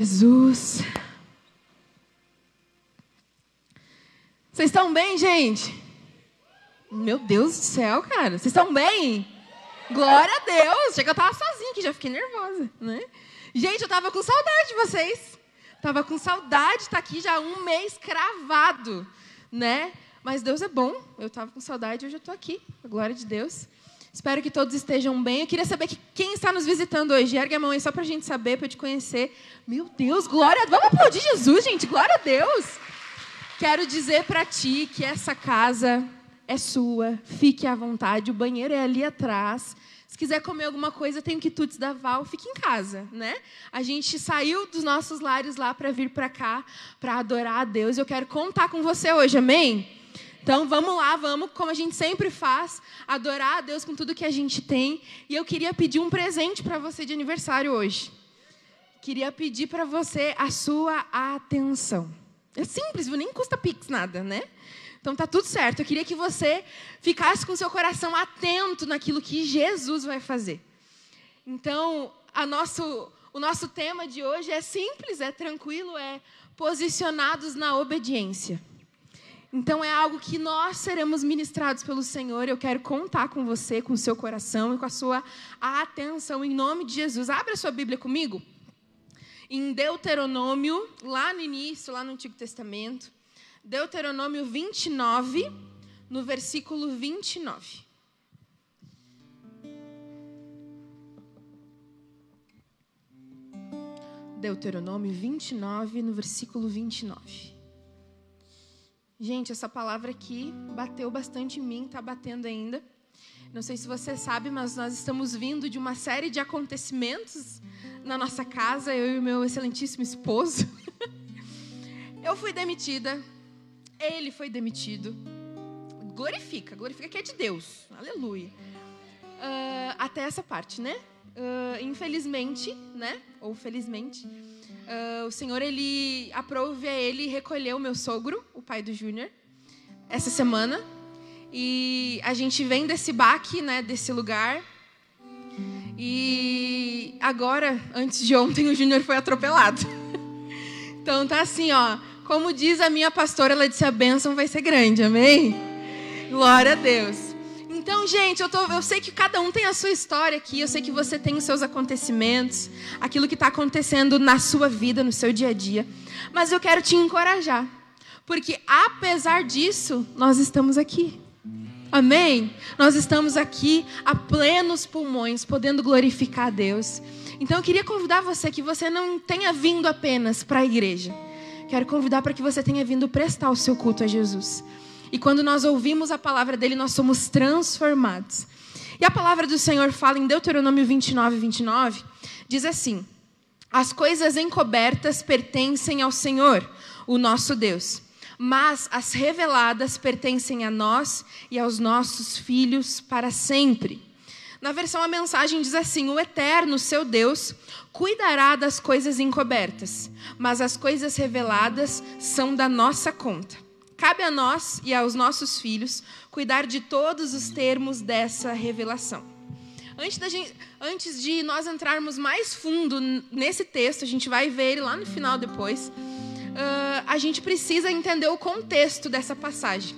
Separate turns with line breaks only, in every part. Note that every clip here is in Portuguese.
Jesus. Vocês estão bem, gente? Meu Deus do céu, cara. Vocês estão bem? Glória a Deus. Chega, eu tava sozinha aqui, já fiquei nervosa, né? Gente, eu tava com saudade de vocês. Tava com saudade de estar aqui já um mês cravado, né? Mas Deus é bom. Eu tava com saudade, hoje eu tô aqui. Glória de Deus. Espero que todos estejam bem. Eu queria saber que quem está nos visitando hoje. Ergue a mão aí só para a gente saber, para te conhecer. Meu Deus, glória. Vamos aplaudir Jesus, gente. Glória a Deus. Quero dizer para ti que essa casa é sua. Fique à vontade. O banheiro é ali atrás. Se quiser comer alguma coisa, tem o quitutes da Val, fique em casa, né? A gente saiu dos nossos lares lá para vir para cá, para adorar a Deus. Eu quero contar com você hoje, amém? Então vamos lá, vamos, como a gente sempre faz, adorar a Deus com tudo que a gente tem. E eu queria pedir um presente para você de aniversário hoje. Queria pedir para você a sua atenção. É simples, nem custa pix nada, né? Então tá tudo certo. Eu queria que você ficasse com seu coração atento naquilo que Jesus vai fazer. Então, nosso, o nosso tema de hoje é simples, é tranquilo, é posicionados na obediência. Então é algo que nós seremos ministrados pelo Senhor. Eu quero contar com você, com o seu coração e com a sua atenção em nome de Jesus. Abra sua Bíblia comigo. Em Deuteronômio, lá no início, lá no Antigo Testamento, Deuteronômio 29, no versículo 29. Deuteronômio 29, no versículo 29. Gente, essa palavra aqui bateu bastante em mim, está batendo ainda. Não sei se você sabe, mas nós estamos vindo de uma série de acontecimentos na nossa casa, eu e o meu excelentíssimo esposo. eu fui demitida, ele foi demitido. Glorifica, glorifica que é de Deus, aleluia. Uh, até essa parte, né? Uh, infelizmente, né? Ou felizmente, uh, o Senhor ele aprove a ele recolher o meu sogro, o pai do Júnior, essa semana. E a gente vem desse baque, né? Desse lugar. E agora, antes de ontem, o Júnior foi atropelado. então tá assim, ó. Como diz a minha pastora, ela disse: a bênção vai ser grande, amém? Glória a Deus. Então, gente, eu, tô, eu sei que cada um tem a sua história aqui, eu sei que você tem os seus acontecimentos, aquilo que está acontecendo na sua vida, no seu dia a dia. Mas eu quero te encorajar, porque apesar disso, nós estamos aqui. Amém? Nós estamos aqui a plenos pulmões, podendo glorificar a Deus. Então eu queria convidar você que você não tenha vindo apenas para a igreja. Quero convidar para que você tenha vindo prestar o seu culto a Jesus. E quando nós ouvimos a palavra dele, nós somos transformados. E a palavra do Senhor fala em Deuteronômio 29, 29, diz assim: As coisas encobertas pertencem ao Senhor, o nosso Deus, mas as reveladas pertencem a nós e aos nossos filhos para sempre. Na versão a mensagem diz assim: O eterno, seu Deus, cuidará das coisas encobertas, mas as coisas reveladas são da nossa conta. Cabe a nós e aos nossos filhos cuidar de todos os termos dessa revelação. Antes, gente, antes, de nós entrarmos mais fundo nesse texto, a gente vai ver ele lá no final depois. Uh, a gente precisa entender o contexto dessa passagem.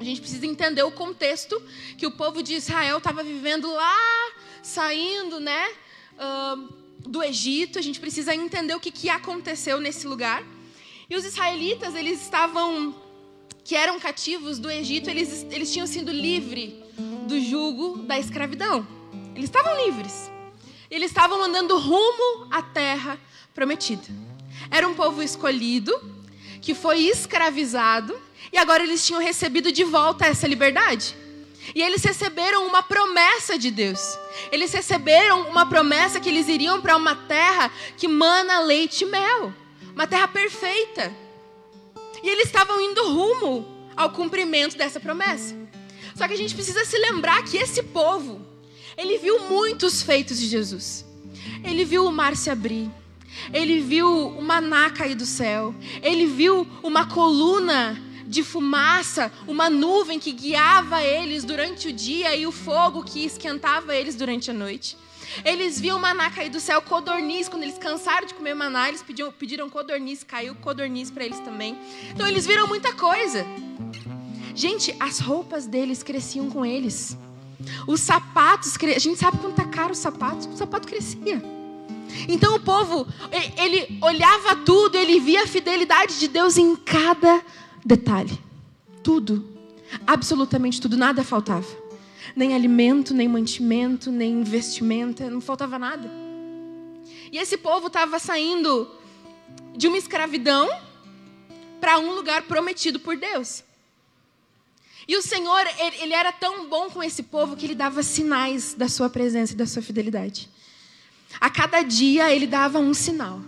A gente precisa entender o contexto que o povo de Israel estava vivendo lá, saindo, né, uh, do Egito. A gente precisa entender o que, que aconteceu nesse lugar. E os israelitas, eles estavam que eram cativos do Egito, eles, eles tinham sido livres do jugo da escravidão. Eles estavam livres. Eles estavam andando rumo à terra prometida. Era um povo escolhido, que foi escravizado, e agora eles tinham recebido de volta essa liberdade. E eles receberam uma promessa de Deus. Eles receberam uma promessa que eles iriam para uma terra que mana leite e mel uma terra perfeita. E eles estavam indo rumo ao cumprimento dessa promessa. Só que a gente precisa se lembrar que esse povo, ele viu muitos feitos de Jesus. Ele viu o mar se abrir. Ele viu o maná cair do céu. Ele viu uma coluna de fumaça, uma nuvem que guiava eles durante o dia e o fogo que esquentava eles durante a noite. Eles viam maná cair do céu, codorniz. Quando eles cansaram de comer maná, eles pediam, pediram codorniz, caiu codorniz para eles também. Então eles viram muita coisa. Gente, as roupas deles cresciam com eles. Os sapatos, a gente sabe quanto tá caro os sapatos, o sapato crescia. Então o povo, ele olhava tudo, ele via a fidelidade de Deus em cada detalhe. Tudo, absolutamente tudo, nada faltava. Nem alimento, nem mantimento, nem investimento, não faltava nada. E esse povo estava saindo de uma escravidão para um lugar prometido por Deus. E o Senhor, ele era tão bom com esse povo que ele dava sinais da sua presença e da sua fidelidade. A cada dia ele dava um sinal.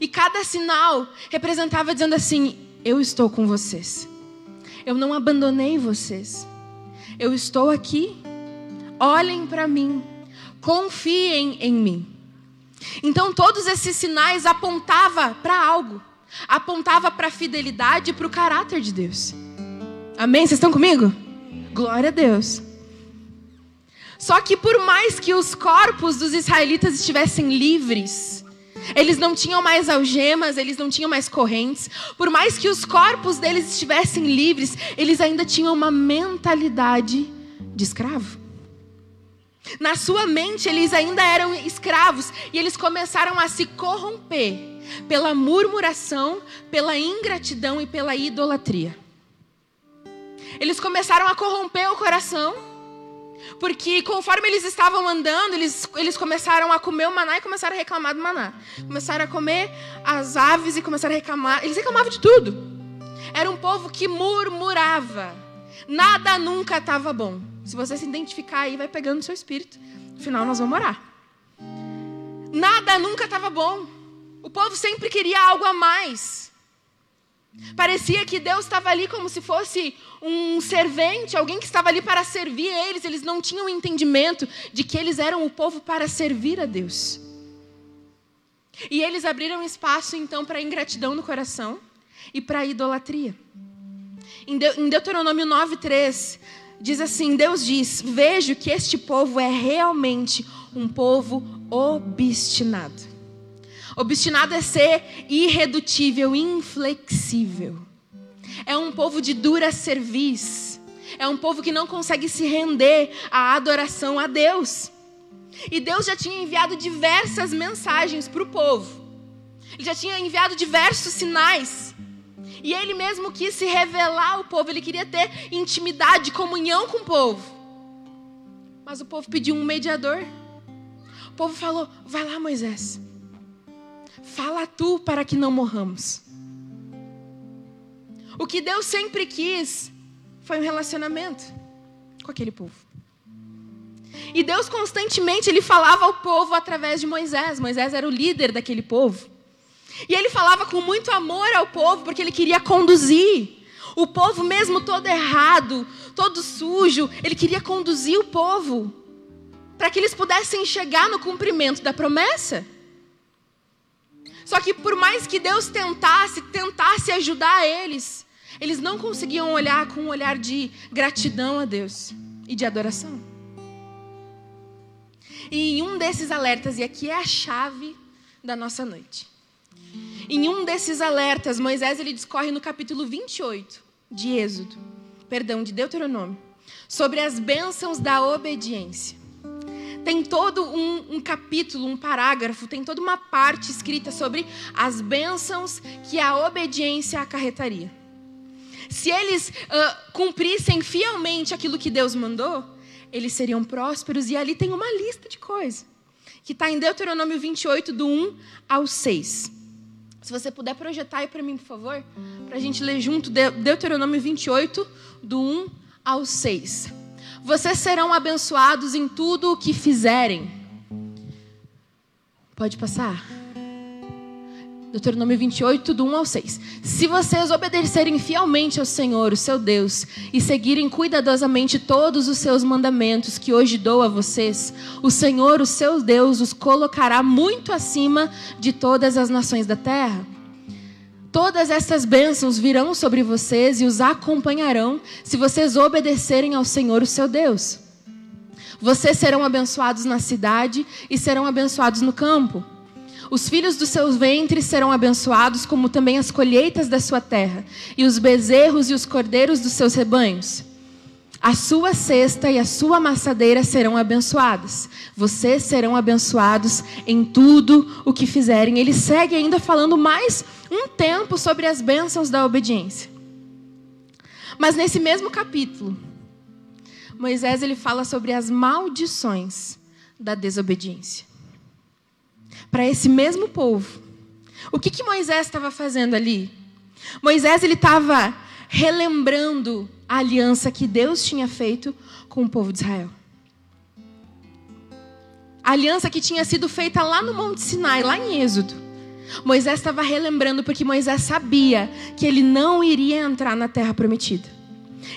E cada sinal representava dizendo assim: Eu estou com vocês. Eu não abandonei vocês. Eu estou aqui. Olhem para mim. Confiem em mim. Então todos esses sinais apontavam para algo. Apontava para a fidelidade e para o caráter de Deus. Amém? Vocês estão comigo? Glória a Deus. Só que por mais que os corpos dos israelitas estivessem livres, eles não tinham mais algemas, eles não tinham mais correntes. Por mais que os corpos deles estivessem livres, eles ainda tinham uma mentalidade de escravo. Na sua mente, eles ainda eram escravos e eles começaram a se corromper pela murmuração, pela ingratidão e pela idolatria. Eles começaram a corromper o coração, porque conforme eles estavam andando, eles, eles começaram a comer o maná e começaram a reclamar do maná. Começaram a comer as aves e começaram a reclamar. Eles reclamavam de tudo. Era um povo que murmurava. Nada nunca estava bom. Se você se identificar aí, vai pegando no seu espírito. No final, nós vamos orar. Nada nunca estava bom. O povo sempre queria algo a mais. Parecia que Deus estava ali como se fosse um servente, alguém que estava ali para servir eles. Eles não tinham entendimento de que eles eram o povo para servir a Deus. E eles abriram espaço então para a ingratidão no coração e para a idolatria. Em Deuteronômio 9:3 diz assim: Deus diz: "Vejo que este povo é realmente um povo obstinado. Obstinado é ser irredutível, inflexível. É um povo de dura cerviz. É um povo que não consegue se render à adoração a Deus. E Deus já tinha enviado diversas mensagens para o povo. Ele já tinha enviado diversos sinais. E ele mesmo quis se revelar ao povo, ele queria ter intimidade, comunhão com o povo. Mas o povo pediu um mediador. O povo falou: Vai lá, Moisés. Fala tu para que não morramos. O que Deus sempre quis foi um relacionamento com aquele povo. E Deus constantemente ele falava ao povo através de Moisés. Moisés era o líder daquele povo. E ele falava com muito amor ao povo porque ele queria conduzir o povo mesmo todo errado, todo sujo, ele queria conduzir o povo para que eles pudessem chegar no cumprimento da promessa. Só que por mais que Deus tentasse, tentasse ajudar eles, eles não conseguiam olhar com um olhar de gratidão a Deus e de adoração. E em um desses alertas, e aqui é a chave da nossa noite. Em um desses alertas, Moisés ele discorre no capítulo 28 de Êxodo, perdão, de Deuteronômio, sobre as bênçãos da obediência tem todo um, um, capítulo, um parágrafo, tem toda uma parte escrita sobre as bênçãos que a obediência acarretaria. Se eles uh, cumprissem fielmente aquilo que Deus mandou, eles seriam prósperos, e ali tem uma lista de coisas, que está em Deuteronômio 28, do 1 ao 6. Se você puder projetar aí para mim, por favor, para a gente ler junto Deuteronômio 28, do 1 ao 6. Vocês serão abençoados em tudo o que fizerem. Pode passar. Deuteronômio 28, do 1 ao 6. Se vocês obedecerem fielmente ao Senhor, o seu Deus, e seguirem cuidadosamente todos os seus mandamentos que hoje dou a vocês, o Senhor, o seu Deus, os colocará muito acima de todas as nações da terra. Todas essas bênçãos virão sobre vocês e os acompanharão se vocês obedecerem ao Senhor, o seu Deus. Vocês serão abençoados na cidade e serão abençoados no campo. Os filhos dos seus ventres serão abençoados, como também as colheitas da sua terra, e os bezerros e os cordeiros dos seus rebanhos. A sua cesta e a sua amassadeira serão abençoadas. Vocês serão abençoados em tudo o que fizerem. Ele segue ainda falando mais um tempo sobre as bênçãos da obediência. Mas nesse mesmo capítulo, Moisés ele fala sobre as maldições da desobediência. Para esse mesmo povo. O que, que Moisés estava fazendo ali? Moisés ele estava relembrando a aliança que Deus tinha feito com o povo de Israel. A aliança que tinha sido feita lá no Monte Sinai, lá em Êxodo. Moisés estava relembrando porque Moisés sabia que ele não iria entrar na terra prometida.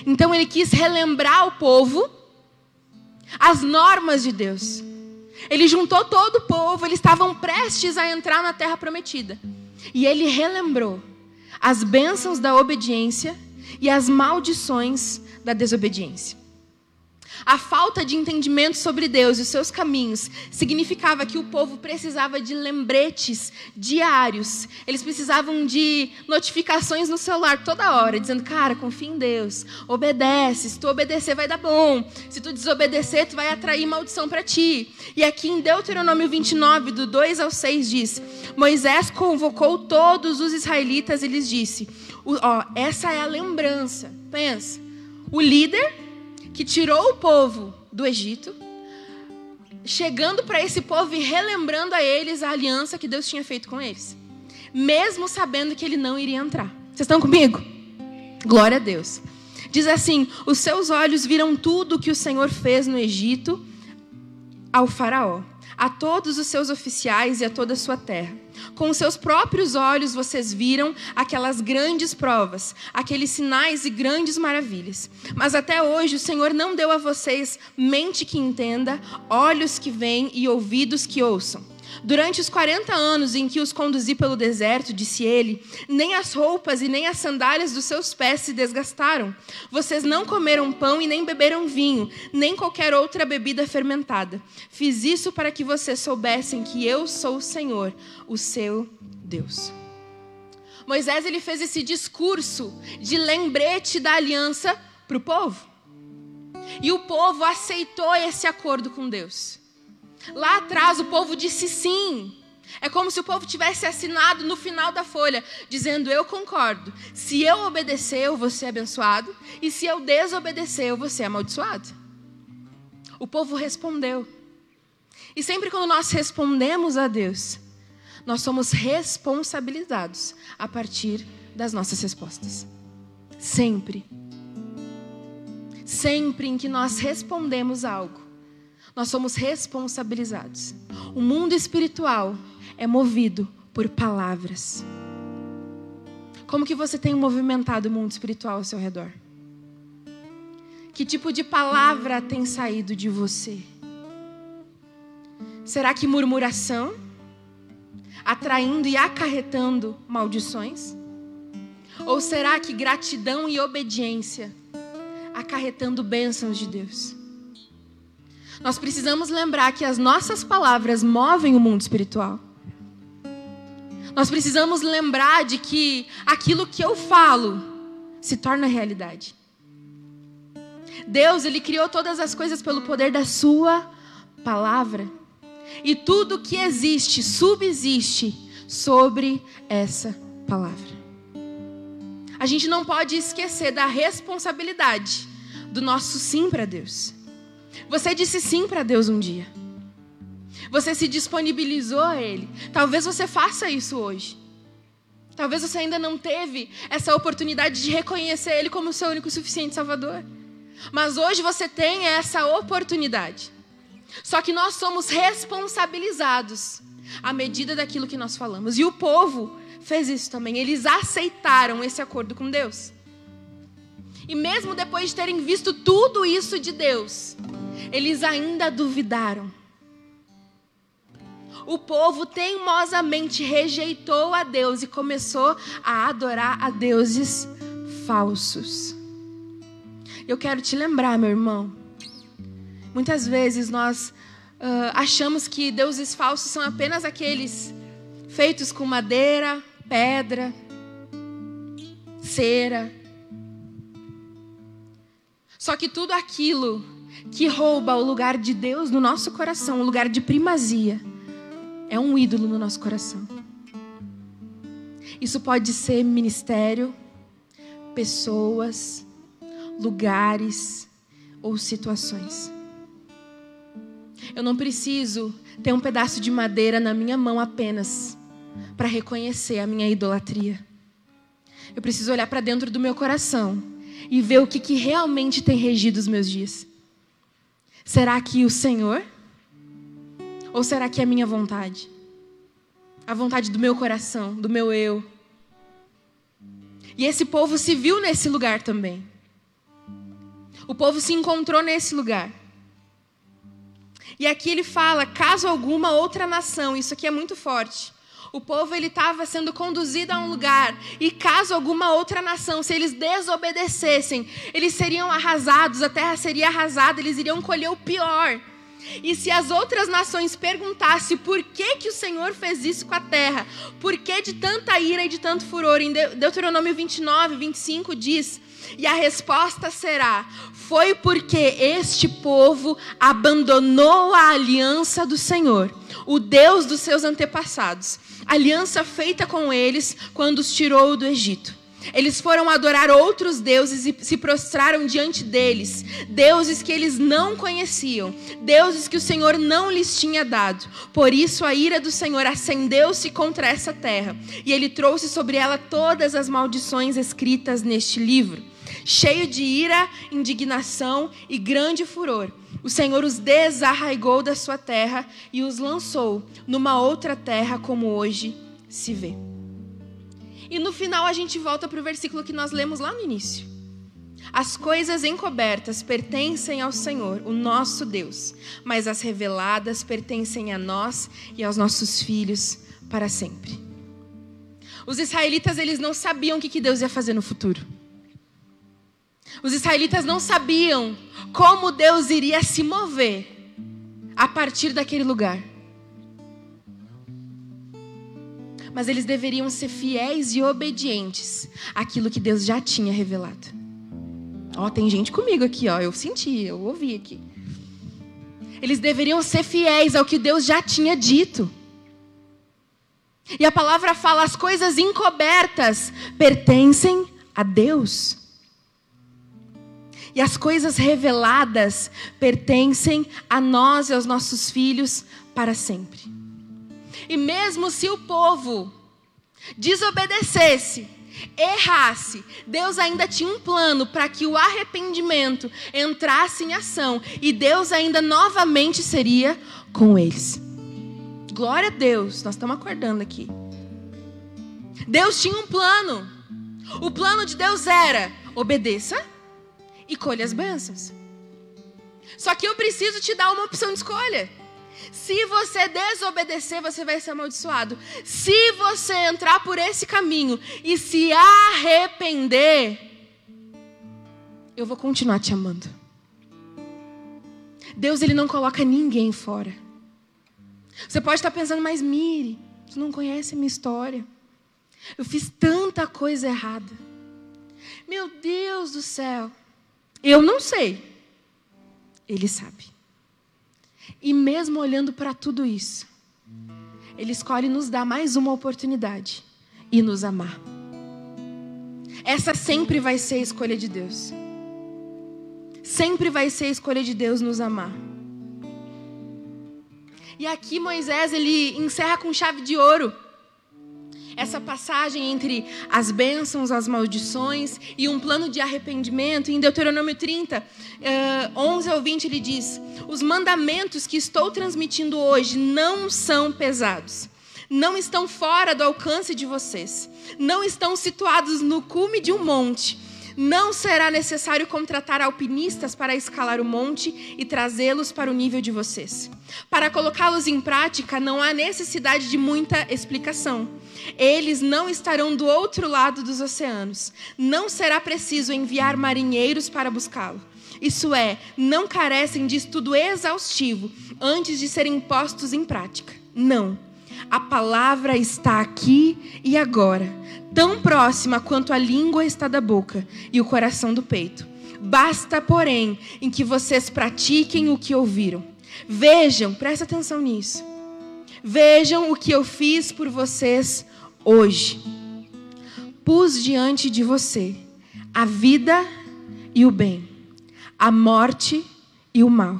Então ele quis relembrar o povo as normas de Deus. Ele juntou todo o povo, eles estavam prestes a entrar na terra prometida. E ele relembrou as bênçãos da obediência e as maldições da desobediência. A falta de entendimento sobre Deus e os seus caminhos significava que o povo precisava de lembretes diários. Eles precisavam de notificações no celular toda hora, dizendo: Cara, confia em Deus, obedece. Se tu obedecer, vai dar bom. Se tu desobedecer, tu vai atrair maldição para ti. E aqui em Deuteronômio 29, do 2 ao 6, diz: Moisés convocou todos os israelitas e lhes disse: Ó, essa é a lembrança. Pensa. O líder que tirou o povo do Egito, chegando para esse povo e relembrando a eles a aliança que Deus tinha feito com eles, mesmo sabendo que ele não iria entrar. Vocês estão comigo? Glória a Deus. Diz assim: Os seus olhos viram tudo o que o Senhor fez no Egito ao Faraó a todos os seus oficiais e a toda a sua terra. Com seus próprios olhos vocês viram aquelas grandes provas, aqueles sinais e grandes maravilhas. Mas até hoje o Senhor não deu a vocês mente que entenda, olhos que veem e ouvidos que ouçam. Durante os 40 anos em que os conduzi pelo deserto, disse ele, nem as roupas e nem as sandálias dos seus pés se desgastaram. Vocês não comeram pão e nem beberam vinho, nem qualquer outra bebida fermentada. Fiz isso para que vocês soubessem que eu sou o Senhor, o seu Deus. Moisés ele fez esse discurso de lembrete da aliança para o povo. E o povo aceitou esse acordo com Deus. Lá atrás o povo disse sim. É como se o povo tivesse assinado no final da folha, dizendo: Eu concordo. Se eu obedecer, eu vou ser abençoado. E se eu desobedecer, eu vou ser amaldiçoado. O povo respondeu. E sempre quando nós respondemos a Deus, nós somos responsabilizados a partir das nossas respostas. Sempre. Sempre em que nós respondemos algo, nós somos responsabilizados. O mundo espiritual é movido por palavras. Como que você tem movimentado o mundo espiritual ao seu redor? Que tipo de palavra tem saído de você? Será que murmuração, atraindo e acarretando maldições? Ou será que gratidão e obediência, acarretando bênçãos de Deus? Nós precisamos lembrar que as nossas palavras movem o mundo espiritual. Nós precisamos lembrar de que aquilo que eu falo se torna realidade. Deus, ele criou todas as coisas pelo poder da sua palavra. E tudo que existe subsiste sobre essa palavra. A gente não pode esquecer da responsabilidade do nosso sim para Deus. Você disse sim para Deus um dia. Você se disponibilizou a Ele. Talvez você faça isso hoje. Talvez você ainda não teve essa oportunidade de reconhecer Ele como seu único e suficiente Salvador. Mas hoje você tem essa oportunidade. Só que nós somos responsabilizados à medida daquilo que nós falamos. E o povo fez isso também. Eles aceitaram esse acordo com Deus. E mesmo depois de terem visto tudo isso de Deus, eles ainda duvidaram. O povo teimosamente rejeitou a Deus e começou a adorar a deuses falsos. Eu quero te lembrar, meu irmão, Muitas vezes nós uh, achamos que deuses falsos são apenas aqueles feitos com madeira, pedra, cera. Só que tudo aquilo que rouba o lugar de Deus no nosso coração, o lugar de primazia, é um ídolo no nosso coração. Isso pode ser ministério, pessoas, lugares ou situações. Eu não preciso ter um pedaço de madeira na minha mão apenas para reconhecer a minha idolatria. Eu preciso olhar para dentro do meu coração e ver o que, que realmente tem regido os meus dias. Será que o Senhor? Ou será que é a minha vontade? A vontade do meu coração, do meu eu. E esse povo se viu nesse lugar também. O povo se encontrou nesse lugar. E aqui ele fala, caso alguma outra nação, isso aqui é muito forte. O povo ele estava sendo conduzido a um lugar e caso alguma outra nação, se eles desobedecessem, eles seriam arrasados, a terra seria arrasada, eles iriam colher o pior. E se as outras nações perguntassem por que, que o Senhor fez isso com a terra, por que de tanta ira e de tanto furor, em Deuteronômio 29, 25 diz: e a resposta será: foi porque este povo abandonou a aliança do Senhor, o Deus dos seus antepassados, aliança feita com eles quando os tirou do Egito. Eles foram adorar outros deuses e se prostraram diante deles, deuses que eles não conheciam, deuses que o Senhor não lhes tinha dado. Por isso a ira do Senhor acendeu-se contra essa terra, e ele trouxe sobre ela todas as maldições escritas neste livro cheio de ira, indignação e grande furor. O Senhor os desarraigou da sua terra e os lançou numa outra terra, como hoje se vê. E no final a gente volta para o versículo que nós lemos lá no início. As coisas encobertas pertencem ao Senhor, o nosso Deus, mas as reveladas pertencem a nós e aos nossos filhos para sempre. Os israelitas eles não sabiam o que Deus ia fazer no futuro. Os israelitas não sabiam como Deus iria se mover a partir daquele lugar. Mas eles deveriam ser fiéis e obedientes àquilo que Deus já tinha revelado. Ó, tem gente comigo aqui, ó, eu senti, eu ouvi aqui. Eles deveriam ser fiéis ao que Deus já tinha dito. E a palavra fala: as coisas encobertas pertencem a Deus. E as coisas reveladas pertencem a nós e aos nossos filhos para sempre. E mesmo se o povo desobedecesse, errasse, Deus ainda tinha um plano para que o arrependimento entrasse em ação e Deus ainda novamente seria com eles. Glória a Deus, nós estamos acordando aqui. Deus tinha um plano. O plano de Deus era: obedeça e colhe as bênçãos. Só que eu preciso te dar uma opção de escolha. Se você desobedecer, você vai ser amaldiçoado. Se você entrar por esse caminho e se arrepender, eu vou continuar te amando. Deus ele não coloca ninguém fora. Você pode estar pensando, mas Mire, você não conhece a minha história. Eu fiz tanta coisa errada. Meu Deus do céu. Eu não sei. Ele sabe. E mesmo olhando para tudo isso, Ele escolhe nos dar mais uma oportunidade e nos amar. Essa sempre vai ser a escolha de Deus. Sempre vai ser a escolha de Deus nos amar. E aqui Moisés ele encerra com chave de ouro essa passagem entre as bênçãos, as maldições e um plano de arrependimento, em Deuteronômio 30, 11 eh, ao 20, ele diz: Os mandamentos que estou transmitindo hoje não são pesados, não estão fora do alcance de vocês, não estão situados no cume de um monte não será necessário contratar alpinistas para escalar o monte e trazê-los para o nível de vocês. Para colocá-los em prática, não há necessidade de muita explicação. Eles não estarão do outro lado dos oceanos. Não será preciso enviar marinheiros para buscá-lo. Isso é, não carecem de estudo exaustivo antes de serem postos em prática. Não. A palavra está aqui e agora, tão próxima quanto a língua está da boca e o coração do peito. Basta, porém, em que vocês pratiquem o que ouviram. Vejam, presta atenção nisso. Vejam o que eu fiz por vocês hoje. Pus diante de você a vida e o bem, a morte e o mal.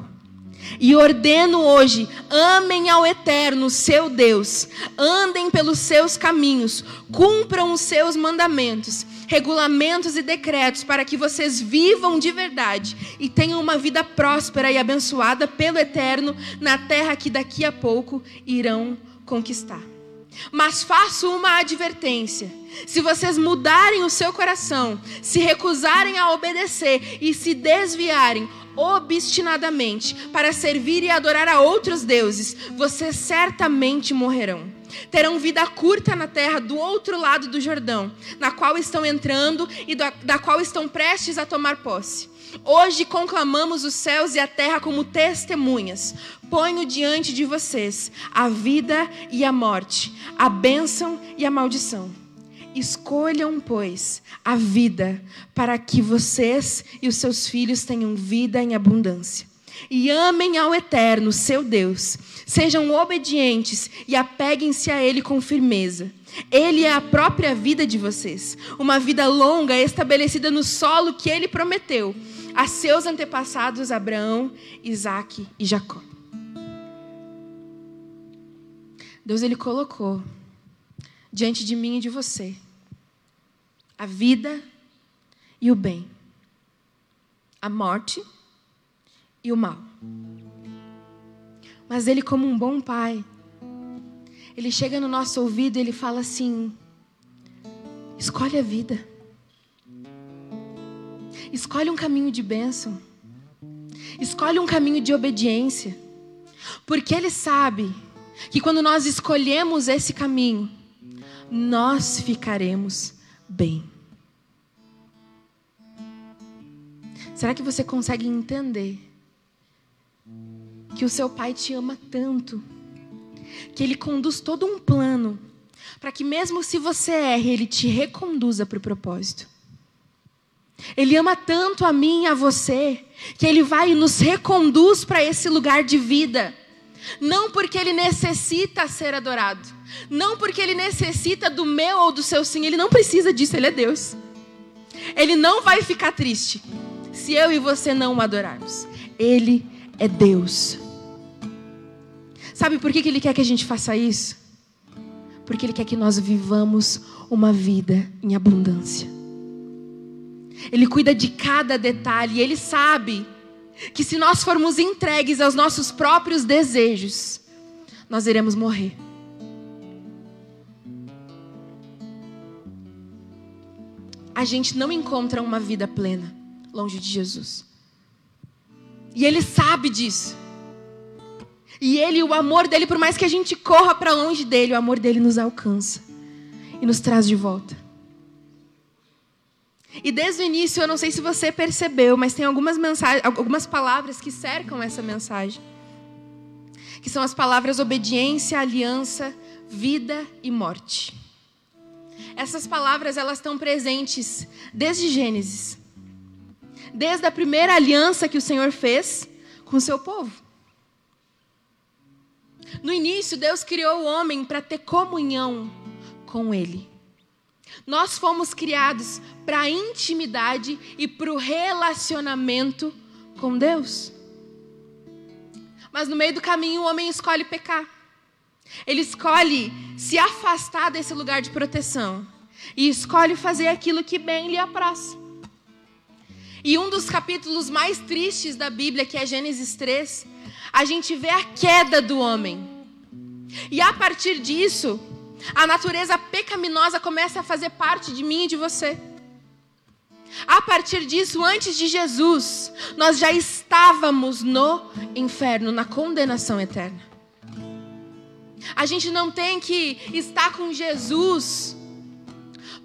E ordeno hoje: amem ao Eterno, seu Deus, andem pelos seus caminhos, cumpram os seus mandamentos, regulamentos e decretos, para que vocês vivam de verdade e tenham uma vida próspera e abençoada pelo Eterno na terra que daqui a pouco irão conquistar. Mas faço uma advertência: se vocês mudarem o seu coração, se recusarem a obedecer e se desviarem, obstinadamente para servir e adorar a outros deuses, vocês certamente morrerão. Terão vida curta na terra do outro lado do Jordão, na qual estão entrando e da, da qual estão prestes a tomar posse. Hoje conclamamos os céus e a terra como testemunhas. Ponho diante de vocês a vida e a morte, a bênção e a maldição. Escolham, pois, a vida, para que vocês e os seus filhos tenham vida em abundância. E amem ao Eterno, seu Deus. Sejam obedientes e apeguem-se a Ele com firmeza. Ele é a própria vida de vocês, uma vida longa estabelecida no solo que Ele prometeu a seus antepassados Abraão, Isaac e Jacó. Deus ele colocou diante de mim e de você a vida e o bem, a morte e o mal. Mas ele, como um bom pai, ele chega no nosso ouvido e ele fala assim: escolhe a vida, escolhe um caminho de bênção, escolhe um caminho de obediência, porque ele sabe que quando nós escolhemos esse caminho, nós ficaremos bem. Será que você consegue entender que o seu pai te ama tanto, que ele conduz todo um plano para que mesmo se você erre, ele te reconduza para o propósito? Ele ama tanto a mim e a você, que ele vai e nos reconduz para esse lugar de vida. Não porque ele necessita ser adorado, não porque ele necessita do meu ou do seu sim, ele não precisa disso, ele é Deus. Ele não vai ficar triste se eu e você não o adorarmos. Ele é Deus. Sabe por que ele quer que a gente faça isso? Porque ele quer que nós vivamos uma vida em abundância. Ele cuida de cada detalhe, ele sabe que se nós formos entregues aos nossos próprios desejos, nós iremos morrer. A gente não encontra uma vida plena longe de Jesus. E ele sabe disso. E ele, o amor dele, por mais que a gente corra para longe dele, o amor dele nos alcança e nos traz de volta. E desde o início, eu não sei se você percebeu, mas tem algumas mensagens, algumas palavras que cercam essa mensagem. Que são as palavras obediência, aliança, vida e morte. Essas palavras elas estão presentes desde Gênesis desde a primeira aliança que o Senhor fez com o seu povo. No início, Deus criou o homem para ter comunhão com Ele. Nós fomos criados para a intimidade e para o relacionamento com Deus. Mas no meio do caminho, o homem escolhe pecar. Ele escolhe se afastar desse lugar de proteção e escolhe fazer aquilo que bem lhe apraz. E um dos capítulos mais tristes da Bíblia, que é Gênesis 3, a gente vê a queda do homem. E a partir disso, a natureza pecaminosa começa a fazer parte de mim e de você. A partir disso, antes de Jesus, nós já estávamos no inferno, na condenação eterna. A gente não tem que estar com Jesus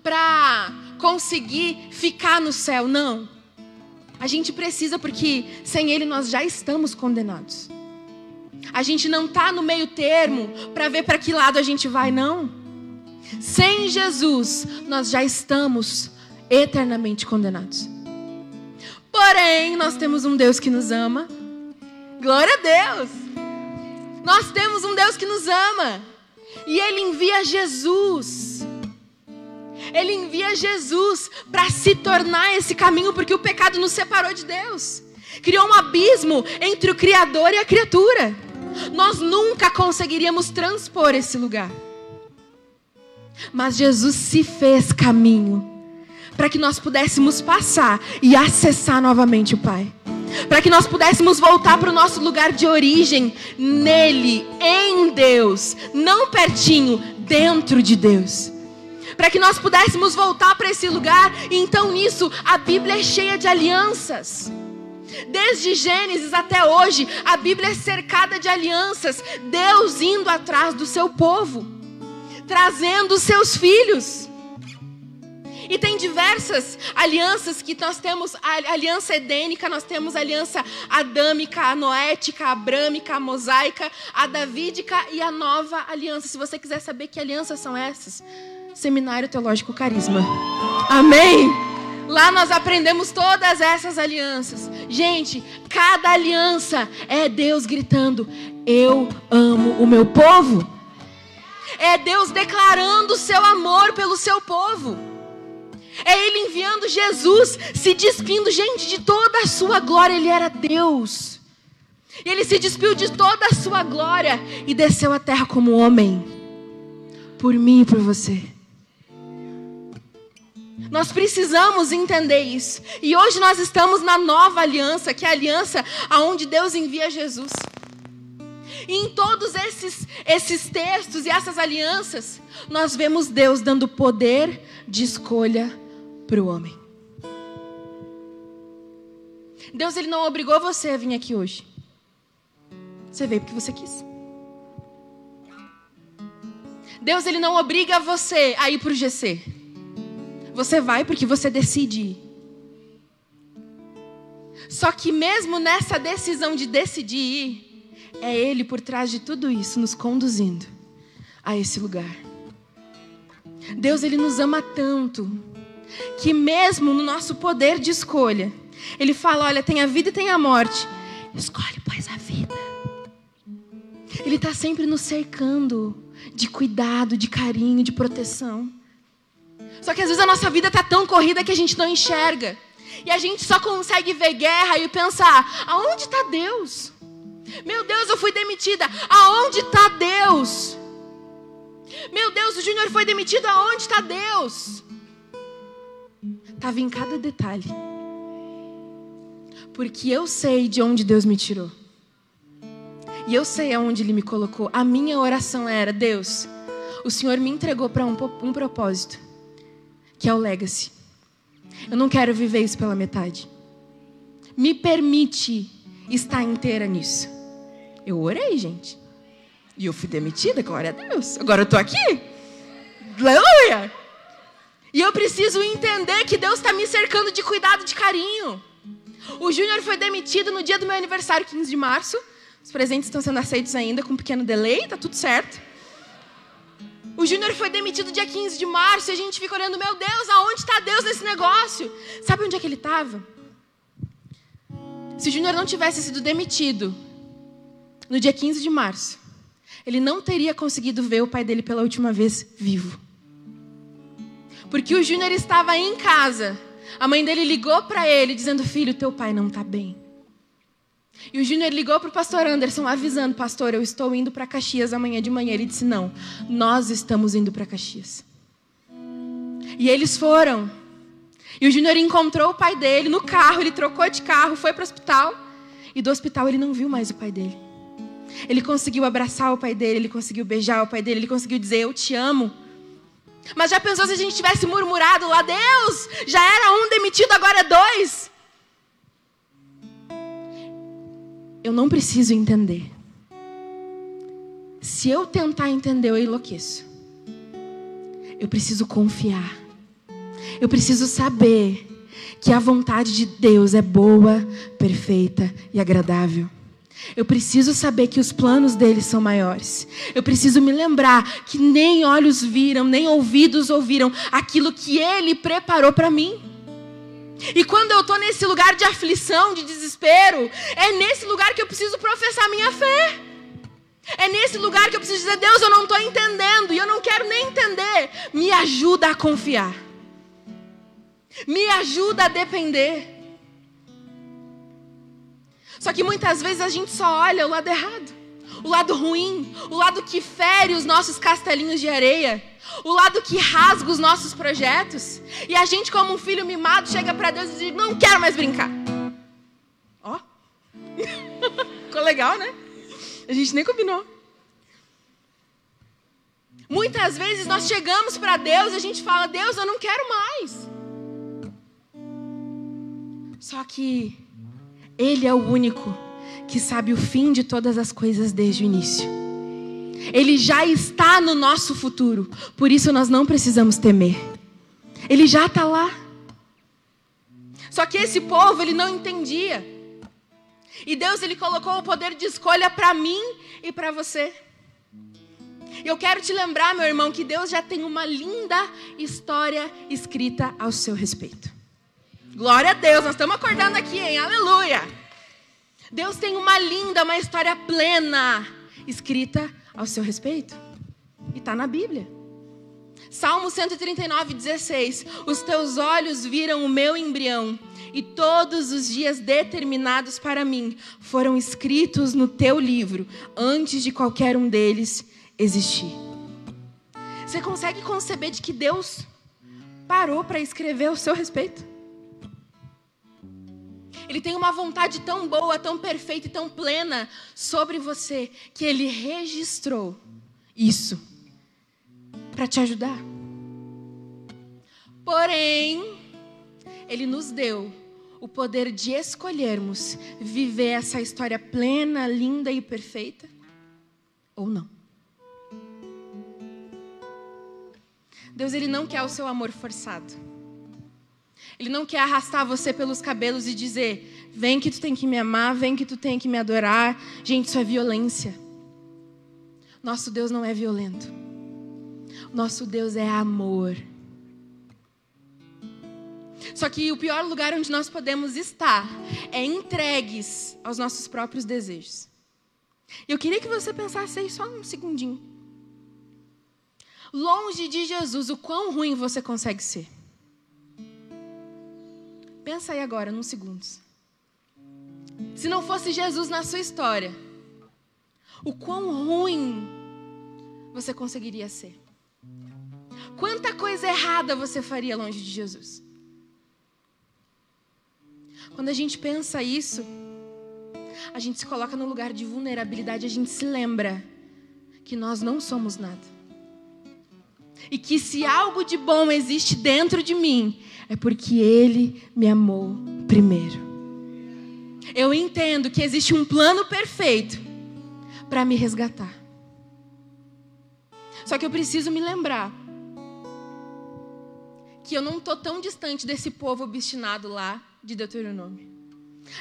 para conseguir ficar no céu, não. A gente precisa porque sem Ele nós já estamos condenados. A gente não está no meio termo para ver para que lado a gente vai, não. Sem Jesus nós já estamos eternamente condenados. Porém, nós temos um Deus que nos ama. Glória a Deus! Nós temos um Deus que nos ama. E Ele envia Jesus. Ele envia Jesus para se tornar esse caminho, porque o pecado nos separou de Deus. Criou um abismo entre o Criador e a criatura. Nós nunca conseguiríamos transpor esse lugar. Mas Jesus se fez caminho para que nós pudéssemos passar e acessar novamente o Pai. Para que nós pudéssemos voltar para o nosso lugar de origem, nele, em Deus, não pertinho, dentro de Deus. Para que nós pudéssemos voltar para esse lugar, então nisso a Bíblia é cheia de alianças. Desde Gênesis até hoje, a Bíblia é cercada de alianças, Deus indo atrás do seu povo, trazendo seus filhos. E tem diversas alianças que nós temos, a aliança edênica, nós temos a aliança adâmica, a noética, a abrâmica, a mosaica, a davídica e a nova aliança. Se você quiser saber que alianças são essas, Seminário Teológico Carisma. Amém? Lá nós aprendemos todas essas alianças. Gente, cada aliança é Deus gritando: Eu amo o meu povo. É Deus declarando o seu amor pelo seu povo. É Ele enviando Jesus, se despindo, gente, de toda a sua glória. Ele era Deus. E Ele se despiu de toda a sua glória e desceu à terra como homem. Por mim e por você. Nós precisamos entender isso. E hoje nós estamos na nova aliança, que é a aliança aonde Deus envia Jesus. E em todos esses, esses textos e essas alianças, nós vemos Deus dando poder de escolha para o homem. Deus ele não obrigou você a vir aqui hoje. Você veio porque você quis. Deus ele não obriga você a ir para o GC. Você vai porque você decide. Só que mesmo nessa decisão de decidir ir, é Ele por trás de tudo isso nos conduzindo a esse lugar. Deus ele nos ama tanto que mesmo no nosso poder de escolha, ele fala: olha, tem a vida e tem a morte. Escolhe, pois, a vida. Ele está sempre nos cercando de cuidado, de carinho, de proteção. Só que às vezes a nossa vida está tão corrida que a gente não enxerga. E a gente só consegue ver guerra e pensar: aonde está Deus? Meu Deus, eu fui demitida. Aonde está Deus? Meu Deus, o Júnior foi demitido. Aonde está Deus? estava em cada detalhe. Porque eu sei de onde Deus me tirou. E eu sei aonde Ele me colocou. A minha oração era: Deus, o Senhor me entregou para um, um propósito, que é o legacy. Eu não quero viver isso pela metade. Me permite estar inteira nisso. Eu orei, gente. E eu fui demitida, glória a Deus. Agora eu estou aqui. Aleluia! E eu preciso entender que Deus está me cercando de cuidado, de carinho. O Júnior foi demitido no dia do meu aniversário, 15 de março. Os presentes estão sendo aceitos ainda, com um pequeno delay, tá tudo certo. O Júnior foi demitido dia 15 de março e a gente fica olhando, meu Deus, aonde está Deus nesse negócio? Sabe onde é que ele estava? Se o Júnior não tivesse sido demitido no dia 15 de março, ele não teria conseguido ver o pai dele pela última vez vivo. Porque o Júnior estava em casa. A mãe dele ligou para ele dizendo: "Filho, teu pai não está bem". E o Júnior ligou para o pastor Anderson avisando: "Pastor, eu estou indo para Caxias amanhã de manhã". Ele disse: "Não, nós estamos indo para Caxias". E eles foram. E o Júnior encontrou o pai dele no carro, ele trocou de carro, foi para o hospital. E do hospital ele não viu mais o pai dele. Ele conseguiu abraçar o pai dele, ele conseguiu beijar o pai dele, ele conseguiu dizer: Eu te amo. Mas já pensou se a gente tivesse murmurado lá, Deus, já era um demitido, agora é dois? Eu não preciso entender. Se eu tentar entender, eu enlouqueço. Eu preciso confiar. Eu preciso saber que a vontade de Deus é boa, perfeita e agradável. Eu preciso saber que os planos dele são maiores. Eu preciso me lembrar que nem olhos viram, nem ouvidos ouviram aquilo que ele preparou para mim. E quando eu estou nesse lugar de aflição, de desespero, é nesse lugar que eu preciso professar minha fé. É nesse lugar que eu preciso dizer: Deus, eu não estou entendendo e eu não quero nem entender. Me ajuda a confiar. Me ajuda a depender. Só que muitas vezes a gente só olha o lado errado, o lado ruim, o lado que fere os nossos castelinhos de areia, o lado que rasga os nossos projetos. E a gente, como um filho mimado, chega para Deus e diz: Não quero mais brincar. Ó, ficou legal, né? A gente nem combinou. Muitas vezes nós chegamos para Deus e a gente fala: Deus, eu não quero mais. Só que Ele é o único que sabe o fim de todas as coisas desde o início. Ele já está no nosso futuro, por isso nós não precisamos temer. Ele já está lá. Só que esse povo, ele não entendia. E Deus, ele colocou o poder de escolha para mim e para você. E eu quero te lembrar, meu irmão, que Deus já tem uma linda história escrita ao seu respeito. Glória a Deus, nós estamos acordando aqui, hein? Aleluia! Deus tem uma linda, uma história plena escrita ao seu respeito. E está na Bíblia. Salmo 139, 16. Os teus olhos viram o meu embrião, e todos os dias determinados para mim foram escritos no teu livro, antes de qualquer um deles existir. Você consegue conceber de que Deus parou para escrever ao seu respeito? Ele tem uma vontade tão boa, tão perfeita e tão plena sobre você que ele registrou isso para te ajudar. Porém, ele nos deu o poder de escolhermos viver essa história plena, linda e perfeita ou não. Deus ele não quer o seu amor forçado. Ele não quer arrastar você pelos cabelos e dizer: vem que tu tem que me amar, vem que tu tem que me adorar. Gente, isso é violência. Nosso Deus não é violento. Nosso Deus é amor. Só que o pior lugar onde nós podemos estar é entregues aos nossos próprios desejos. Eu queria que você pensasse aí só um segundinho. Longe de Jesus, o quão ruim você consegue ser. Pensa aí agora, nos segundos. Se não fosse Jesus na sua história, o quão ruim você conseguiria ser? Quanta coisa errada você faria longe de Jesus? Quando a gente pensa isso, a gente se coloca no lugar de vulnerabilidade, a gente se lembra que nós não somos nada. E que se algo de bom existe dentro de mim, é porque Ele me amou primeiro. Eu entendo que existe um plano perfeito para me resgatar. Só que eu preciso me lembrar que eu não estou tão distante desse povo obstinado lá de Deuteronômio.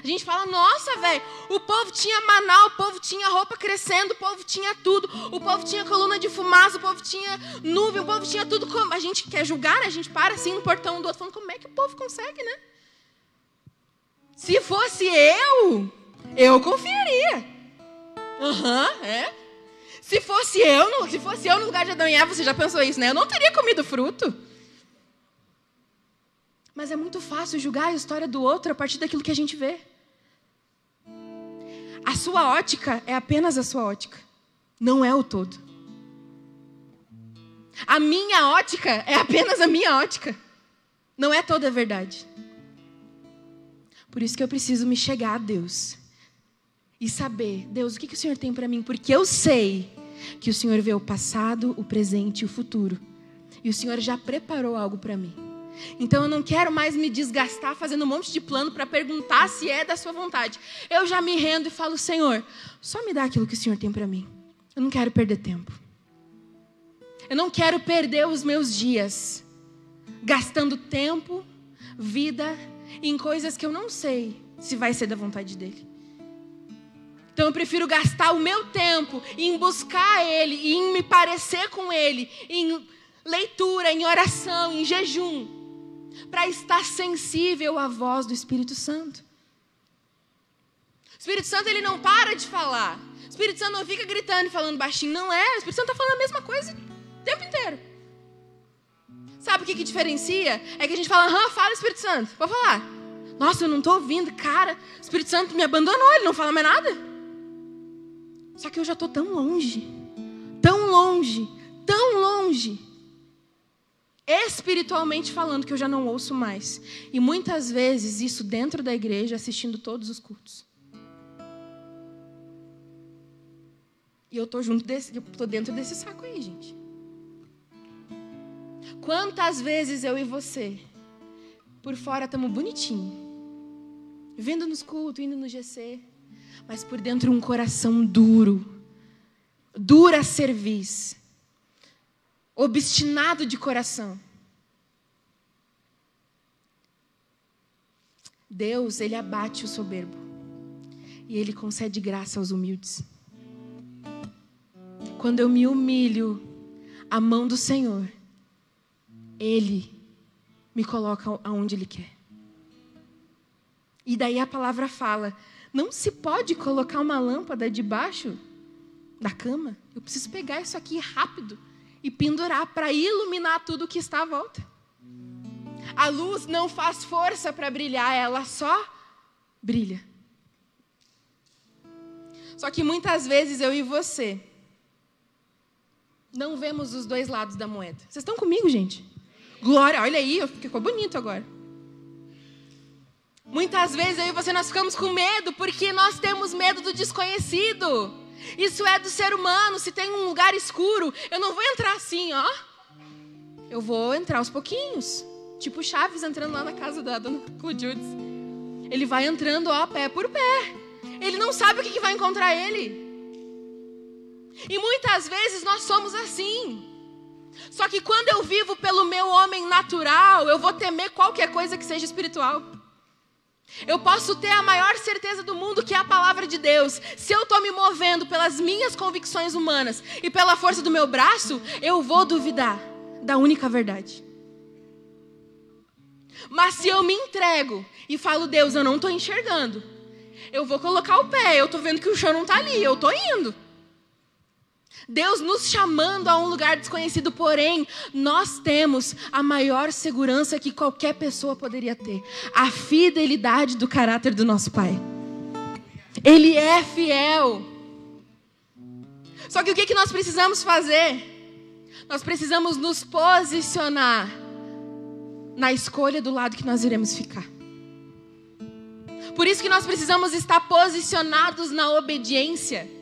A gente fala, nossa, velho, o povo tinha maná, o povo tinha roupa crescendo, o povo tinha tudo, o povo tinha coluna de fumaça, o povo tinha nuvem, o povo tinha tudo. Como... A gente quer julgar, a gente para assim no portão do outro, falando, como é que o povo consegue, né? Se fosse eu, eu confiaria. Aham, uhum, é. Se fosse eu, se fosse eu no lugar de Adão e Eva, você já pensou isso, né? Eu não teria comido fruto. Mas é muito fácil julgar a história do outro a partir daquilo que a gente vê. A sua ótica é apenas a sua ótica, não é o todo. A minha ótica é apenas a minha ótica, não é toda a verdade. Por isso que eu preciso me chegar a Deus e saber, Deus, o que, que o Senhor tem para mim? Porque eu sei que o Senhor vê o passado, o presente e o futuro. E o Senhor já preparou algo para mim. Então eu não quero mais me desgastar fazendo um monte de plano para perguntar se é da sua vontade. Eu já me rendo e falo, Senhor, só me dá aquilo que o Senhor tem para mim. Eu não quero perder tempo. Eu não quero perder os meus dias gastando tempo, vida em coisas que eu não sei se vai ser da vontade dele. Então eu prefiro gastar o meu tempo em buscar Ele, em me parecer com Ele, em leitura, em oração, em jejum, para estar sensível à voz do Espírito Santo. O Espírito Santo ele não para de falar. O Espírito Santo não fica gritando e falando baixinho, não é. O Espírito Santo está falando a mesma coisa o tempo inteiro. Sabe o que, que diferencia? É que a gente fala, aham, fala Espírito Santo, vou falar. Nossa, eu não estou ouvindo, cara, o Espírito Santo me abandonou, ele não fala mais nada. Só que eu já estou tão longe, tão longe, tão longe, espiritualmente falando, que eu já não ouço mais. E muitas vezes isso dentro da igreja, assistindo todos os cultos. E eu estou junto desse, eu tô dentro desse saco aí, gente. Quantas vezes eu e você, por fora estamos bonitinho, vindo nos cultos, indo no GC, mas por dentro um coração duro, dura serviço, obstinado de coração. Deus, ele abate o soberbo e ele concede graça aos humildes. Quando eu me humilho à mão do Senhor, ele me coloca aonde ele quer. E daí a palavra fala: não se pode colocar uma lâmpada debaixo da cama. Eu preciso pegar isso aqui rápido e pendurar para iluminar tudo que está à volta. A luz não faz força para brilhar, ela só brilha. Só que muitas vezes eu e você não vemos os dois lados da moeda. Vocês estão comigo, gente? Glória, olha aí, ficou bonito agora. Muitas vezes eu e você nós ficamos com medo porque nós temos medo do desconhecido. Isso é do ser humano. Se tem um lugar escuro, eu não vou entrar assim, ó. Eu vou entrar aos pouquinhos. Tipo Chaves entrando lá na casa da dona Clojudes. Ele vai entrando, ó, pé por pé. Ele não sabe o que vai encontrar ele. E muitas vezes nós somos assim. Só que quando eu vivo pelo meu homem natural, eu vou temer qualquer coisa que seja espiritual. Eu posso ter a maior certeza do mundo que é a palavra de Deus. Se eu estou me movendo pelas minhas convicções humanas e pela força do meu braço, eu vou duvidar da única verdade. Mas se eu me entrego e falo, Deus, eu não estou enxergando, eu vou colocar o pé, eu estou vendo que o chão não está ali, eu estou indo. Deus nos chamando a um lugar desconhecido, porém, nós temos a maior segurança que qualquer pessoa poderia ter: a fidelidade do caráter do nosso Pai. Ele é fiel. Só que o que, que nós precisamos fazer? Nós precisamos nos posicionar na escolha do lado que nós iremos ficar. Por isso que nós precisamos estar posicionados na obediência.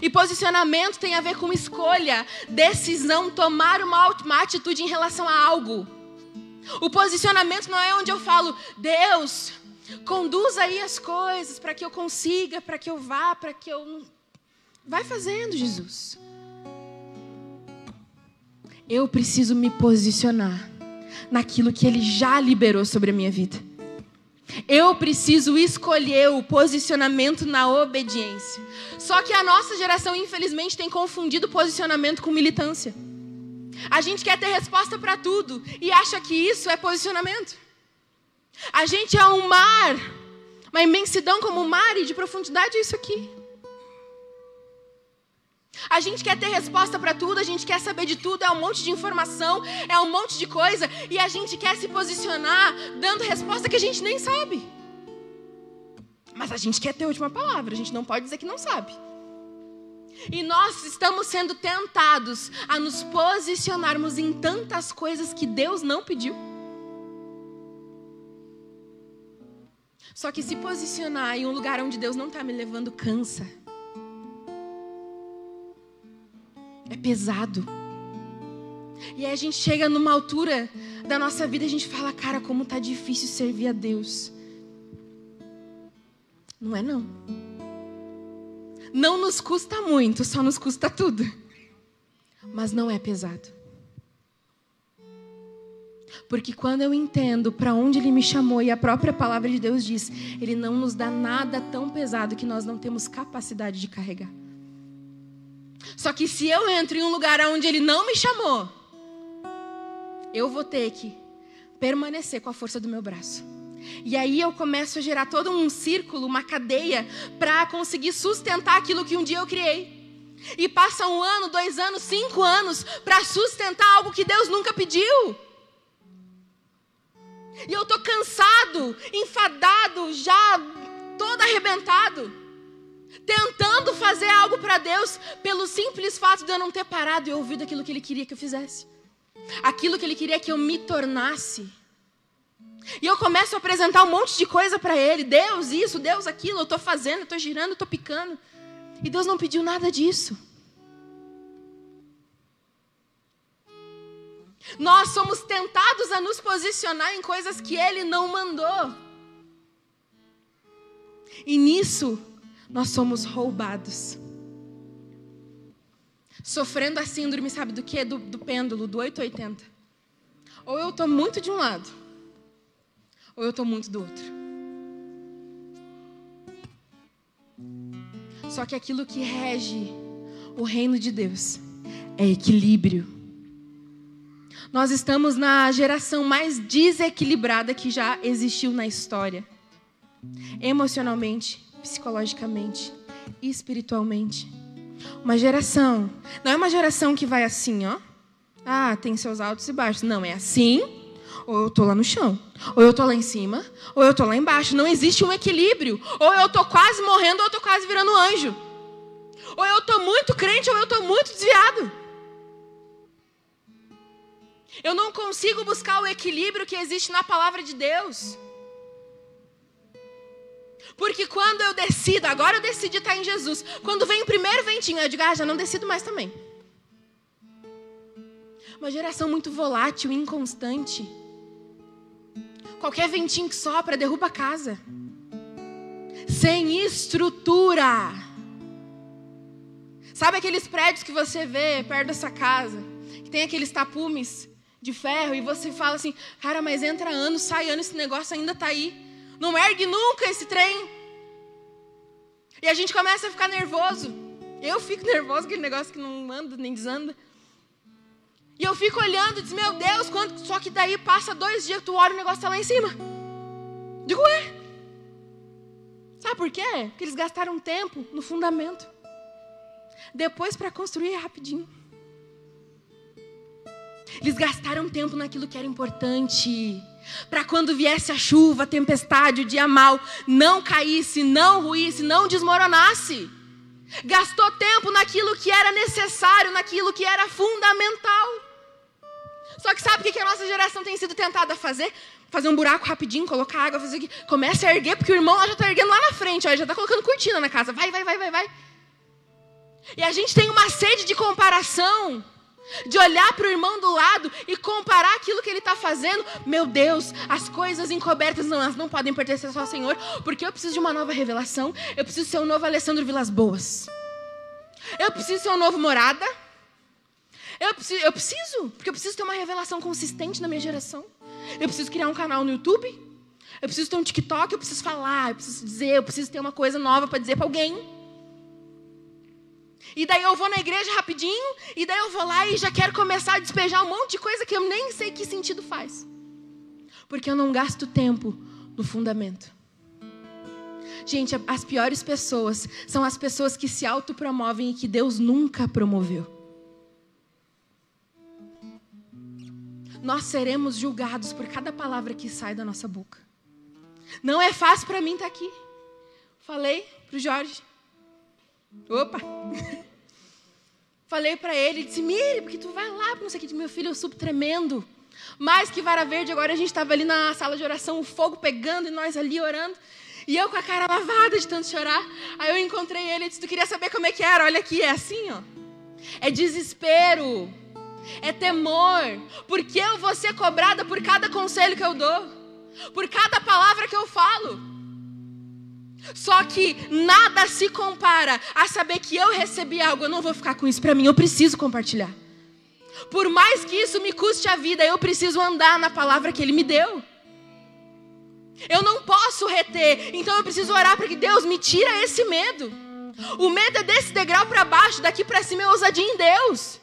E posicionamento tem a ver com escolha, decisão, tomar uma, uma atitude em relação a algo. O posicionamento não é onde eu falo, Deus, conduz aí as coisas para que eu consiga, para que eu vá, para que eu. Vai fazendo, Jesus. Eu preciso me posicionar naquilo que Ele já liberou sobre a minha vida. Eu preciso escolher o posicionamento na obediência. Só que a nossa geração, infelizmente, tem confundido posicionamento com militância. A gente quer ter resposta para tudo e acha que isso é posicionamento. A gente é um mar, uma imensidão como o mar e de profundidade é isso aqui. A gente quer ter resposta para tudo, a gente quer saber de tudo, é um monte de informação, é um monte de coisa, e a gente quer se posicionar dando resposta que a gente nem sabe. Mas a gente quer ter a última palavra, a gente não pode dizer que não sabe. E nós estamos sendo tentados a nos posicionarmos em tantas coisas que Deus não pediu. Só que se posicionar em um lugar onde Deus não está me levando cansa. É pesado. E aí a gente chega numa altura da nossa vida e a gente fala, cara, como tá difícil servir a Deus. Não é não. Não nos custa muito, só nos custa tudo. Mas não é pesado. Porque quando eu entendo para onde Ele me chamou e a própria palavra de Deus diz, Ele não nos dá nada tão pesado que nós não temos capacidade de carregar. Só que se eu entro em um lugar onde Ele não me chamou, eu vou ter que permanecer com a força do meu braço. E aí eu começo a gerar todo um círculo, uma cadeia, para conseguir sustentar aquilo que um dia eu criei. E passa um ano, dois anos, cinco anos para sustentar algo que Deus nunca pediu. E eu tô cansado, enfadado, já todo arrebentado, tentando fazer algo para Deus pelo simples fato de eu não ter parado e ouvido aquilo que Ele queria que eu fizesse, aquilo que Ele queria que eu me tornasse. E eu começo a apresentar um monte de coisa para Ele, Deus isso, Deus aquilo, eu estou fazendo, estou girando, estou picando, e Deus não pediu nada disso. Nós somos tentados a nos posicionar em coisas que Ele não mandou. E nisso, nós somos roubados. Sofrendo a síndrome, sabe do que? Do, do pêndulo, do 880. Ou eu estou muito de um lado, ou eu estou muito do outro. Só que aquilo que rege o reino de Deus é equilíbrio. Nós estamos na geração mais desequilibrada que já existiu na história. Emocionalmente, psicologicamente, espiritualmente. Uma geração, não é uma geração que vai assim, ó. Ah, tem seus altos e baixos. Não, é assim, ou eu tô lá no chão, ou eu tô lá em cima, ou eu tô lá embaixo. Não existe um equilíbrio. Ou eu tô quase morrendo, ou eu tô quase virando anjo. Ou eu tô muito crente, ou eu tô muito desviado. Eu não consigo buscar o equilíbrio que existe na palavra de Deus. Porque quando eu decido, agora eu decidi estar em Jesus. Quando vem o primeiro ventinho, eu digo, ah, já não decido mais também. Uma geração muito volátil, inconstante. Qualquer ventinho que sopra derruba a casa. Sem estrutura. Sabe aqueles prédios que você vê perto da sua casa? Que tem aqueles tapumes de ferro e você fala assim, cara, mas entra ano, sai ano, esse negócio ainda está aí. Não ergue nunca esse trem. E a gente começa a ficar nervoso. Eu fico nervoso, aquele negócio que não anda nem desanda. E eu fico olhando e diz, meu Deus, quanto... só que daí passa dois dias, tu olha o negócio está lá em cima. Digo, ué. Sabe por quê? Porque eles gastaram tempo no fundamento. Depois para construir é rapidinho. Eles gastaram tempo naquilo que era importante. Para quando viesse a chuva, a tempestade, o dia mal, não caísse, não ruísse, não desmoronasse. Gastou tempo naquilo que era necessário, naquilo que era fundamental. Só que sabe o que a nossa geração tem sido tentada a fazer? Fazer um buraco rapidinho, colocar água, fazer aqui. Começa a erguer, porque o irmão já está erguendo lá na frente, ó, já está colocando cortina na casa. Vai, vai, vai, vai, vai. E a gente tem uma sede de comparação de olhar para o irmão do lado e comparar aquilo que ele está fazendo. Meu Deus, as coisas encobertas não, elas não podem pertencer só ao Senhor, porque eu preciso de uma nova revelação. Eu preciso ser um novo Alessandro Vilas Boas. Eu preciso ser um novo Morada. Eu preciso, eu preciso, porque eu preciso ter uma revelação consistente na minha geração. Eu preciso criar um canal no YouTube. Eu preciso ter um TikTok. Eu preciso falar. Eu preciso dizer. Eu preciso ter uma coisa nova para dizer para alguém. E daí eu vou na igreja rapidinho, e daí eu vou lá e já quero começar a despejar um monte de coisa que eu nem sei que sentido faz. Porque eu não gasto tempo no fundamento. Gente, as piores pessoas são as pessoas que se autopromovem e que Deus nunca promoveu. Nós seremos julgados por cada palavra que sai da nossa boca. Não é fácil para mim estar tá aqui. Falei para o Jorge. Opa! Falei para ele, disse, Mire, porque tu vai lá, não sei o que, meu filho, eu subo tremendo. Mais que vara verde, agora a gente estava ali na sala de oração, o fogo pegando e nós ali orando. E eu com a cara lavada de tanto chorar. Aí eu encontrei ele e disse, tu queria saber como é que era? Olha aqui, é assim, ó. É desespero. É temor. Porque eu vou ser cobrada por cada conselho que eu dou. Por cada palavra que eu falo. Só que nada se compara a saber que eu recebi algo, eu não vou ficar com isso para mim, eu preciso compartilhar. Por mais que isso me custe a vida, eu preciso andar na palavra que Ele me deu. Eu não posso reter, então eu preciso orar para que Deus me tira esse medo. O medo é desse degrau para baixo, daqui para cima é ousadia em Deus.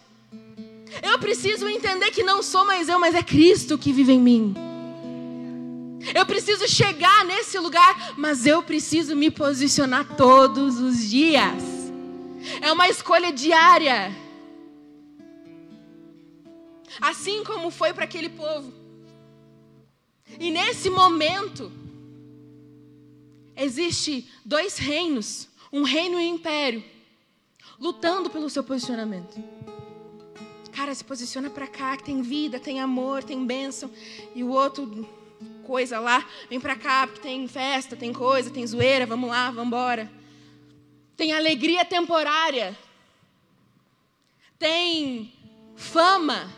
Eu preciso entender que não sou mais eu, mas é Cristo que vive em mim. Eu preciso chegar nesse lugar, mas eu preciso me posicionar todos os dias. É uma escolha diária. Assim como foi para aquele povo. E nesse momento, existe dois reinos, um reino e um império, lutando pelo seu posicionamento. Cara, se posiciona para cá, que tem vida, tem amor, tem bênção, e o outro coisa lá, vem para cá, porque tem festa, tem coisa, tem zoeira, vamos lá, vamos embora. Tem alegria temporária. Tem fama.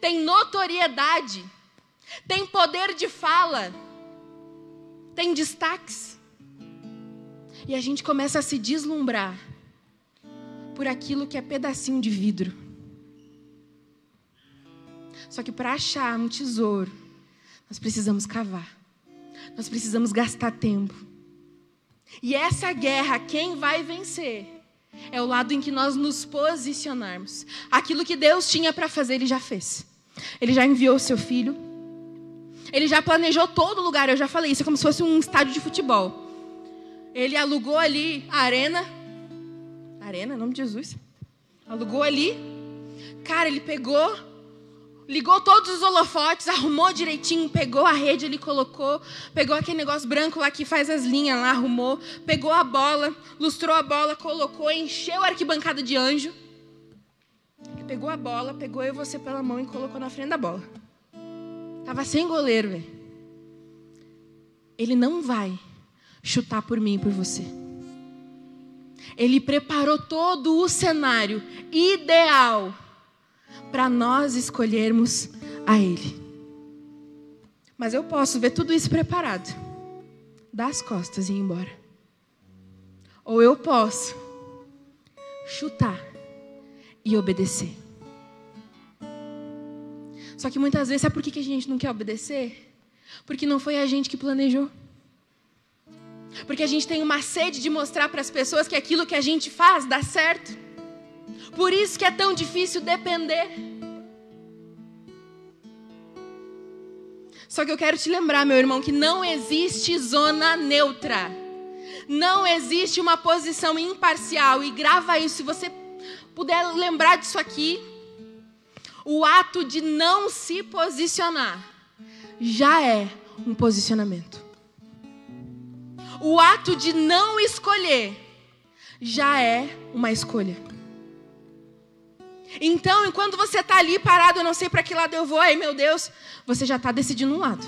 Tem notoriedade tem poder de fala, tem destaques. E a gente começa a se deslumbrar por aquilo que é pedacinho de vidro. Só que para achar um tesouro, nós precisamos cavar. Nós precisamos gastar tempo. E essa guerra, quem vai vencer? É o lado em que nós nos posicionarmos. Aquilo que Deus tinha para fazer, Ele já fez. Ele já enviou o seu filho, ele já planejou todo o lugar, eu já falei, isso é como se fosse um estádio de futebol. Ele alugou ali a arena. Arena, em nome de Jesus. Alugou ali. Cara, ele pegou, ligou todos os holofotes, arrumou direitinho, pegou a rede, ele colocou, pegou aquele negócio branco lá que faz as linhas lá, arrumou, pegou a bola, lustrou a bola, colocou, encheu a arquibancada de anjo. Pegou a bola, pegou eu e você pela mão e colocou na frente da bola. Tava sem goleiro, velho. Ele não vai chutar por mim e por você. Ele preparou todo o cenário ideal para nós escolhermos a Ele. Mas eu posso ver tudo isso preparado, dar as costas e ir embora. Ou eu posso chutar e obedecer. Só que muitas vezes, sabe por que a gente não quer obedecer? Porque não foi a gente que planejou. Porque a gente tem uma sede de mostrar para as pessoas que aquilo que a gente faz dá certo. Por isso que é tão difícil depender. Só que eu quero te lembrar, meu irmão, que não existe zona neutra. Não existe uma posição imparcial. E grava isso, se você puder lembrar disso aqui. O ato de não se posicionar já é um posicionamento. O ato de não escolher já é uma escolha. Então, enquanto você está ali parado, eu não sei para que lado eu vou, ai meu Deus, você já está decidindo um lado.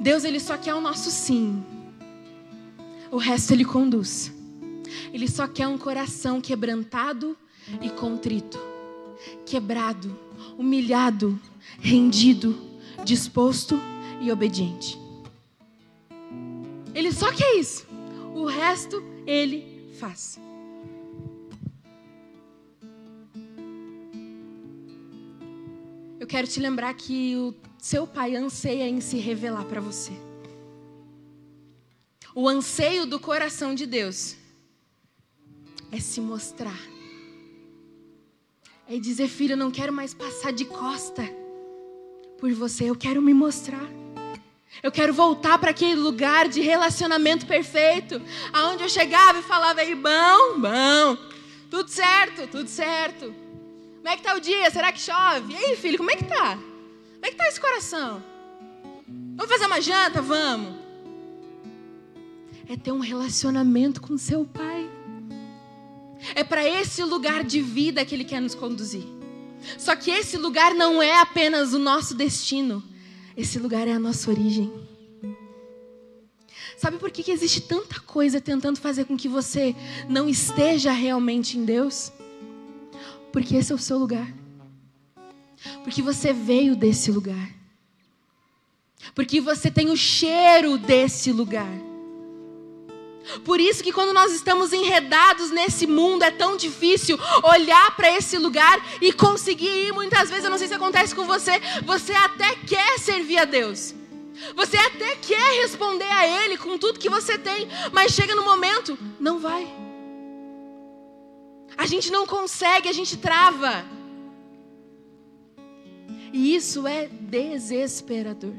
Deus, Ele só quer o nosso sim. O resto Ele conduz. Ele só quer um coração quebrantado e contrito, quebrado, humilhado, rendido, disposto e obediente. Ele só quer isso. O resto ele faz. Quero te lembrar que o seu pai anseia em se revelar para você. O anseio do coração de Deus é se mostrar é dizer, filho, eu não quero mais passar de costa por você, eu quero me mostrar. Eu quero voltar para aquele lugar de relacionamento perfeito, aonde eu chegava e falava aí, bom, bom, tudo certo, tudo certo. Como é que tá o dia? Será que chove? E aí, filho, como é que tá? Como é que tá esse coração? Vamos fazer uma janta? Vamos. É ter um relacionamento com seu pai. É para esse lugar de vida que Ele quer nos conduzir. Só que esse lugar não é apenas o nosso destino, esse lugar é a nossa origem. Sabe por que, que existe tanta coisa tentando fazer com que você não esteja realmente em Deus? Porque esse é o seu lugar. Porque você veio desse lugar. Porque você tem o cheiro desse lugar. Por isso que quando nós estamos enredados nesse mundo é tão difícil olhar para esse lugar e conseguir ir. Muitas vezes, eu não sei se acontece com você, você até quer servir a Deus. Você até quer responder a Ele com tudo que você tem, mas chega no momento, não vai. A gente não consegue, a gente trava. E isso é desesperador.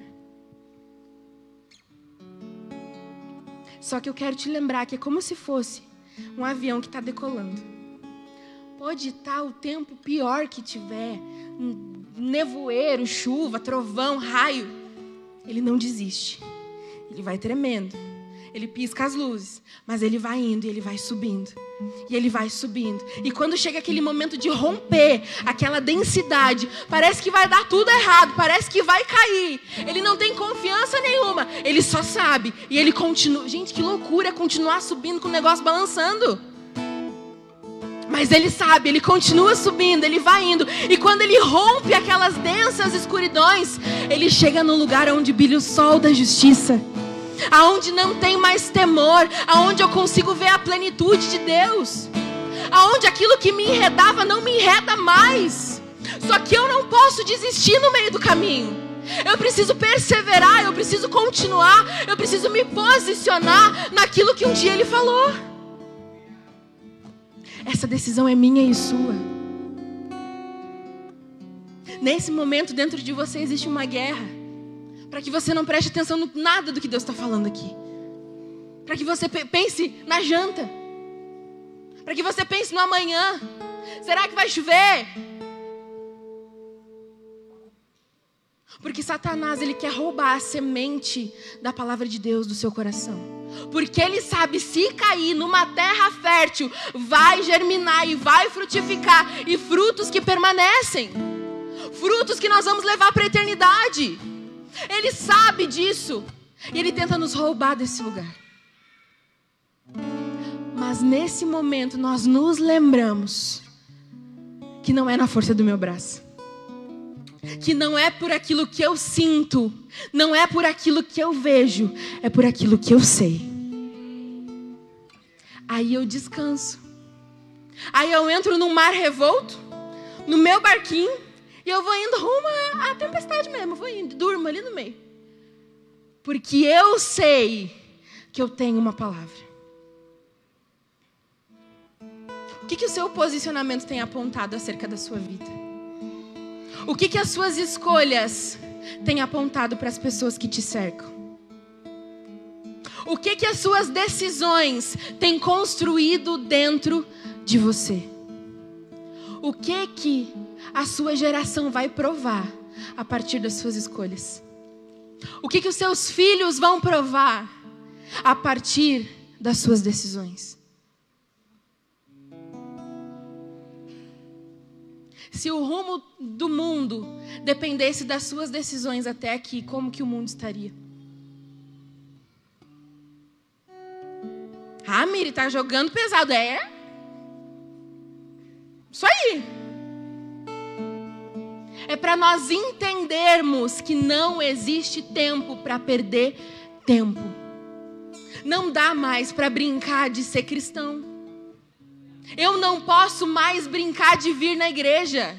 Só que eu quero te lembrar que é como se fosse um avião que está decolando. Pode estar o tempo pior que tiver, um nevoeiro, chuva, trovão, raio. Ele não desiste. Ele vai tremendo. Ele pisca as luzes, mas ele vai indo e ele vai subindo. E ele vai subindo. E quando chega aquele momento de romper aquela densidade, parece que vai dar tudo errado, parece que vai cair. Ele não tem confiança nenhuma. Ele só sabe. E ele continua. Gente, que loucura continuar subindo com o negócio balançando. Mas ele sabe, ele continua subindo, ele vai indo. E quando ele rompe aquelas densas escuridões, ele chega no lugar onde brilha o sol da justiça aonde não tem mais temor, aonde eu consigo ver a plenitude de Deus, aonde aquilo que me enredava não me enreda mais. Só que eu não posso desistir no meio do caminho. Eu preciso perseverar, eu preciso continuar, eu preciso me posicionar naquilo que um dia ele falou. Essa decisão é minha e sua. Nesse momento, dentro de você existe uma guerra para que você não preste atenção no nada do que Deus está falando aqui. Para que você pense na janta. Para que você pense no amanhã. Será que vai chover? Porque Satanás ele quer roubar a semente da palavra de Deus do seu coração. Porque ele sabe se cair numa terra fértil, vai germinar e vai frutificar e frutos que permanecem. Frutos que nós vamos levar para a eternidade. Ele sabe disso. E ele tenta nos roubar desse lugar. Mas nesse momento nós nos lembramos que não é na força do meu braço. Que não é por aquilo que eu sinto, não é por aquilo que eu vejo, é por aquilo que eu sei. Aí eu descanso. Aí eu entro num mar revolto, no meu barquinho, e eu vou indo rumo à, tempestade mesmo, vou indo, durmo ali no meio. Porque eu sei que eu tenho uma palavra. O que, que o seu posicionamento tem apontado acerca da sua vida? O que, que as suas escolhas têm apontado para as pessoas que te cercam? O que, que as suas decisões têm construído dentro de você? O que que a sua geração vai provar a partir das suas escolhas? O que que os seus filhos vão provar a partir das suas decisões? Se o rumo do mundo dependesse das suas decisões até aqui, como que o mundo estaria? Ah, Miri, tá jogando pesado. É? Isso aí. É para nós entendermos que não existe tempo para perder tempo. Não dá mais para brincar de ser cristão. Eu não posso mais brincar de vir na igreja.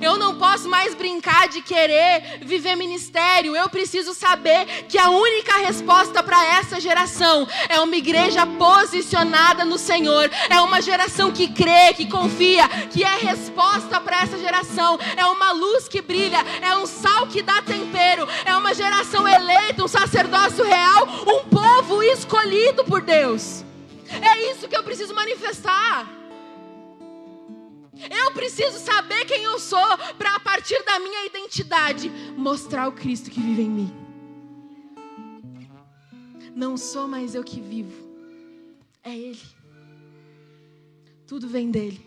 Eu não posso mais brincar de querer viver ministério. Eu preciso saber que a única resposta para essa geração é uma igreja posicionada no Senhor. É uma geração que crê, que confia, que é resposta para essa geração. É uma luz que brilha, é um sal que dá tempero. É uma geração eleita, um sacerdócio real, um povo escolhido por Deus. É isso que eu preciso manifestar. Eu preciso saber quem eu sou para a partir da minha identidade mostrar o Cristo que vive em mim. Não sou mais eu que vivo, é Ele. Tudo vem dele,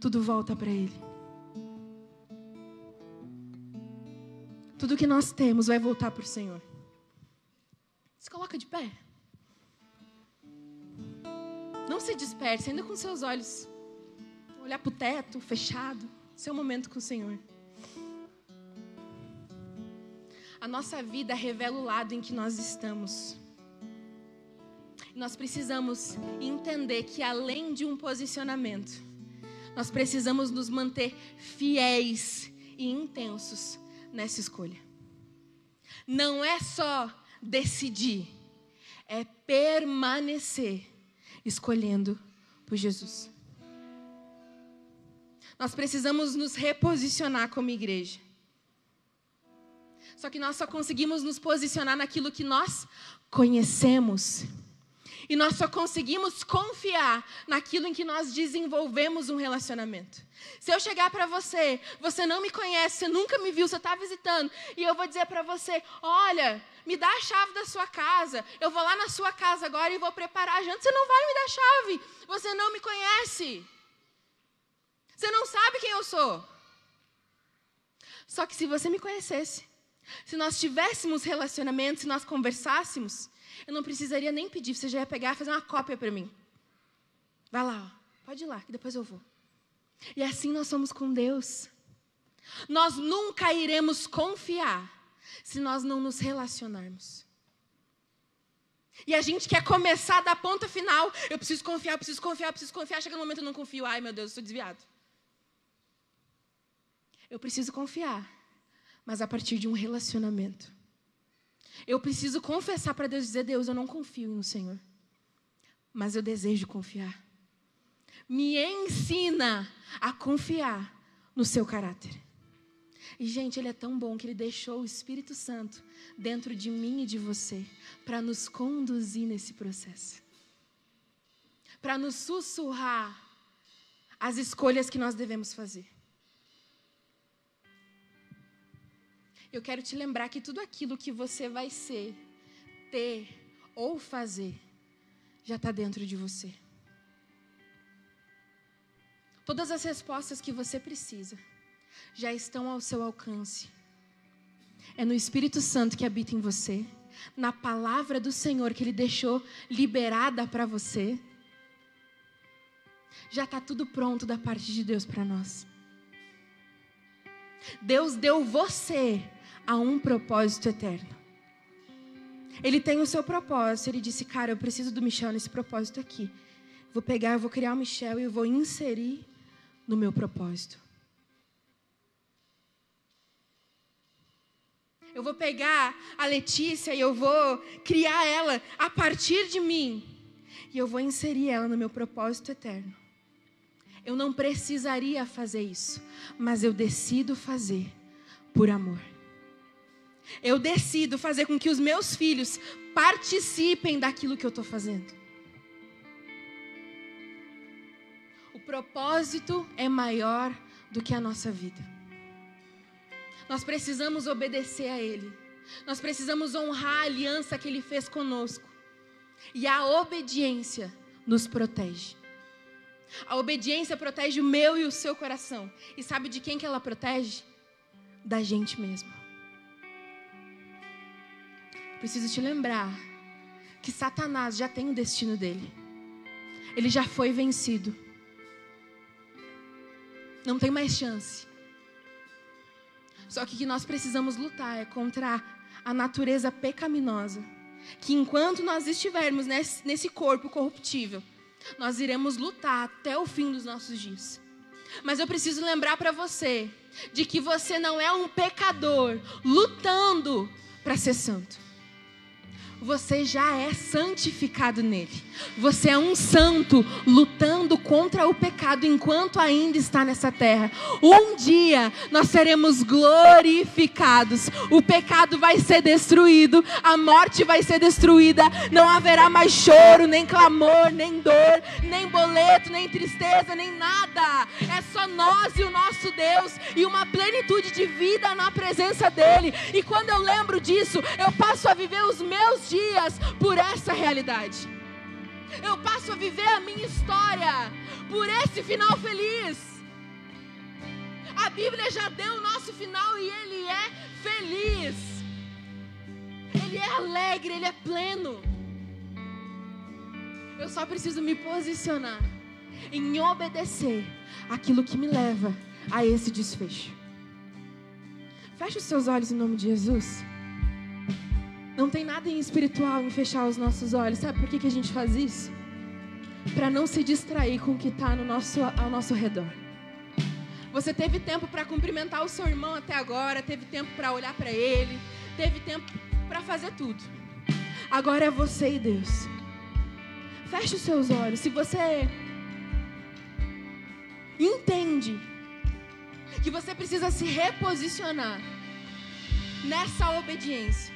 tudo volta para Ele. Tudo que nós temos vai voltar para o Senhor. Se coloca de pé. Não se disperse, ainda com seus olhos olhar para o teto fechado, seu momento com o Senhor. A nossa vida revela o lado em que nós estamos. Nós precisamos entender que além de um posicionamento, nós precisamos nos manter fiéis e intensos nessa escolha. Não é só decidir, é permanecer escolhendo por Jesus. Nós precisamos nos reposicionar como igreja. Só que nós só conseguimos nos posicionar naquilo que nós conhecemos. E nós só conseguimos confiar naquilo em que nós desenvolvemos um relacionamento. Se eu chegar para você, você não me conhece, você nunca me viu, você está visitando, e eu vou dizer para você: olha, me dá a chave da sua casa, eu vou lá na sua casa agora e vou preparar a janta. Você não vai me dar a chave, você não me conhece. Você não sabe quem eu sou. Só que se você me conhecesse, se nós tivéssemos relacionamento, se nós conversássemos, eu não precisaria nem pedir, você já ia pegar e fazer uma cópia para mim. Vai lá, ó, pode ir lá, que depois eu vou. E assim nós somos com Deus. Nós nunca iremos confiar se nós não nos relacionarmos. E a gente quer começar da ponta final. Eu preciso confiar, eu preciso confiar, eu preciso confiar. Chega no momento eu não confio. Ai, meu Deus, eu sou desviado. Eu preciso confiar, mas a partir de um relacionamento. Eu preciso confessar para Deus dizer: Deus, eu não confio no Senhor, mas eu desejo confiar. Me ensina a confiar no seu caráter. E, gente, Ele é tão bom que Ele deixou o Espírito Santo dentro de mim e de você para nos conduzir nesse processo, para nos sussurrar as escolhas que nós devemos fazer. Eu quero te lembrar que tudo aquilo que você vai ser, ter ou fazer, já está dentro de você. Todas as respostas que você precisa já estão ao seu alcance. É no Espírito Santo que habita em você, na palavra do Senhor que Ele deixou liberada para você. Já está tudo pronto da parte de Deus para nós. Deus deu você a um propósito eterno. Ele tem o seu propósito. Ele disse: Cara, eu preciso do Michel nesse propósito aqui. Vou pegar, vou criar o Michel e eu vou inserir no meu propósito. Eu vou pegar a Letícia e eu vou criar ela a partir de mim. E eu vou inserir ela no meu propósito eterno. Eu não precisaria fazer isso, mas eu decido fazer por amor. Eu decido fazer com que os meus filhos participem daquilo que eu estou fazendo. O propósito é maior do que a nossa vida. Nós precisamos obedecer a Ele. Nós precisamos honrar a aliança que Ele fez conosco. E a obediência nos protege. A obediência protege o meu e o seu coração. E sabe de quem que ela protege? Da gente mesmo. Preciso te lembrar que Satanás já tem o destino dele. Ele já foi vencido. Não tem mais chance. Só que o que nós precisamos lutar é contra a natureza pecaminosa. Que enquanto nós estivermos nesse, corpo corruptível, nós iremos lutar até o fim dos nossos dias. Mas eu preciso lembrar para você de que você não é um pecador lutando para ser santo você já é santificado nele. Você é um santo lutando contra o pecado enquanto ainda está nessa terra. Um dia nós seremos glorificados. O pecado vai ser destruído, a morte vai ser destruída. Não haverá mais choro, nem clamor, nem dor, nem boleto, nem tristeza, nem nada. É só nós e o nosso Deus e uma plenitude de vida na presença dele. E quando eu lembro disso, eu passo a viver os meus dias por essa realidade. Eu passo a viver a minha história por esse final feliz. A Bíblia já deu o nosso final e ele é feliz. Ele é alegre, ele é pleno. Eu só preciso me posicionar em obedecer aquilo que me leva a esse desfecho. Feche os seus olhos em nome de Jesus. Não tem nada em espiritual em fechar os nossos olhos. Sabe por que, que a gente faz isso? Para não se distrair com o que está no nosso, ao nosso redor. Você teve tempo para cumprimentar o seu irmão até agora, teve tempo para olhar para ele, teve tempo para fazer tudo. Agora é você e Deus. Feche os seus olhos. Se você entende que você precisa se reposicionar nessa obediência.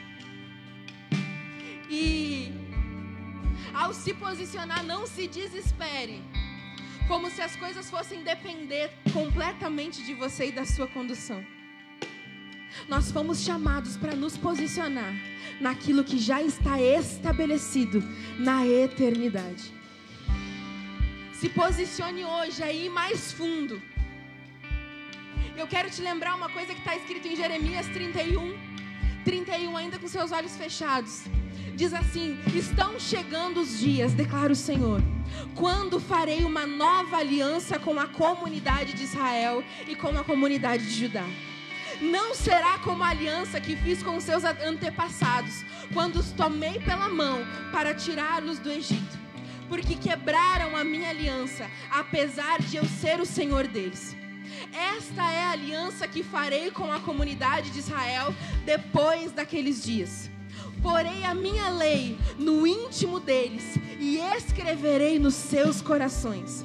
E ao se posicionar, não se desespere, como se as coisas fossem depender completamente de você e da sua condução. Nós fomos chamados para nos posicionar naquilo que já está estabelecido na eternidade. Se posicione hoje aí mais fundo. Eu quero te lembrar uma coisa que está escrito em Jeremias 31, 31, ainda com seus olhos fechados. Diz assim: Estão chegando os dias, declara o Senhor, quando farei uma nova aliança com a comunidade de Israel e com a comunidade de Judá. Não será como a aliança que fiz com seus antepassados, quando os tomei pela mão para tirá-los do Egito, porque quebraram a minha aliança, apesar de eu ser o Senhor deles. Esta é a aliança que farei com a comunidade de Israel depois daqueles dias. Porei a minha lei no íntimo deles e escreverei nos seus corações.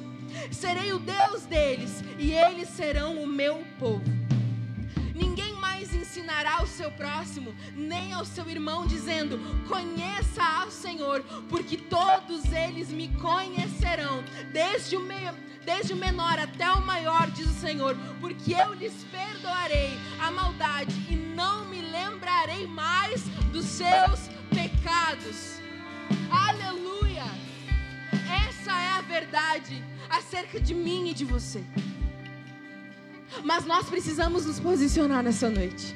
Serei o Deus deles e eles serão o meu povo. Ninguém mais ensinará ao seu próximo, nem ao seu irmão, dizendo: Conheça ao Senhor, porque todos eles me conhecerão, desde o desde o menor até o maior, diz o Senhor, porque eu lhes perdoarei a maldade e não me lembrarei mais dos seus pecados. Aleluia! Essa é a verdade acerca de mim e de você. Mas nós precisamos nos posicionar nessa noite.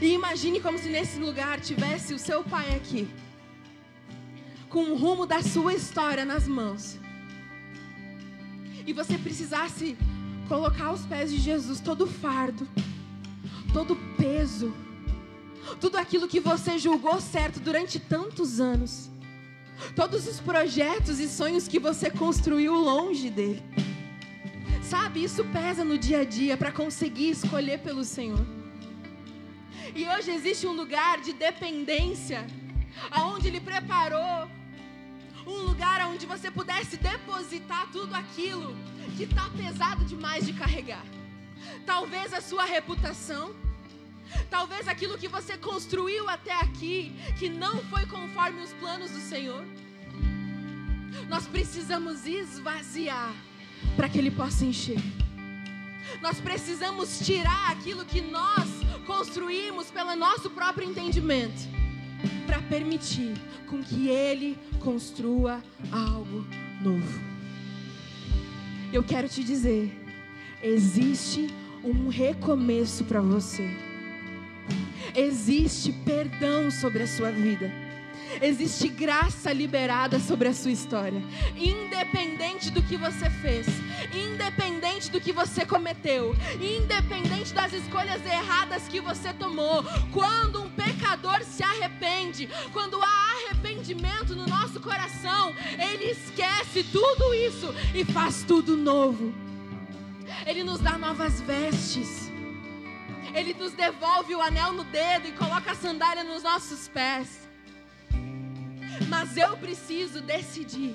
E imagine como se nesse lugar tivesse o seu pai aqui com o rumo da sua história nas mãos. E você precisasse colocar aos pés de Jesus todo fardo, todo peso, tudo aquilo que você julgou certo durante tantos anos, todos os projetos e sonhos que você construiu longe dele. Sabe, isso pesa no dia a dia para conseguir escolher pelo Senhor. E hoje existe um lugar de dependência, aonde Ele preparou um lugar onde você pudesse depositar tudo aquilo que está pesado demais de carregar. Talvez a sua reputação, talvez aquilo que você construiu até aqui, que não foi conforme os planos do Senhor. Nós precisamos esvaziar para que Ele possa encher. Nós precisamos tirar aquilo que nós construímos pelo nosso próprio entendimento para permitir com que Ele construa algo novo. Eu quero te dizer, existe um recomeço para você. Existe perdão sobre a sua vida. Existe graça liberada sobre a sua história. Independente do que você fez, independente do que você cometeu, independente das escolhas erradas que você tomou, quando um pecador se arrepende, quando há arrependimento no nosso coração, ele esquece tudo isso e faz tudo novo. Ele nos dá novas vestes. Ele nos devolve o anel no dedo e coloca a sandália nos nossos pés. Mas eu preciso decidir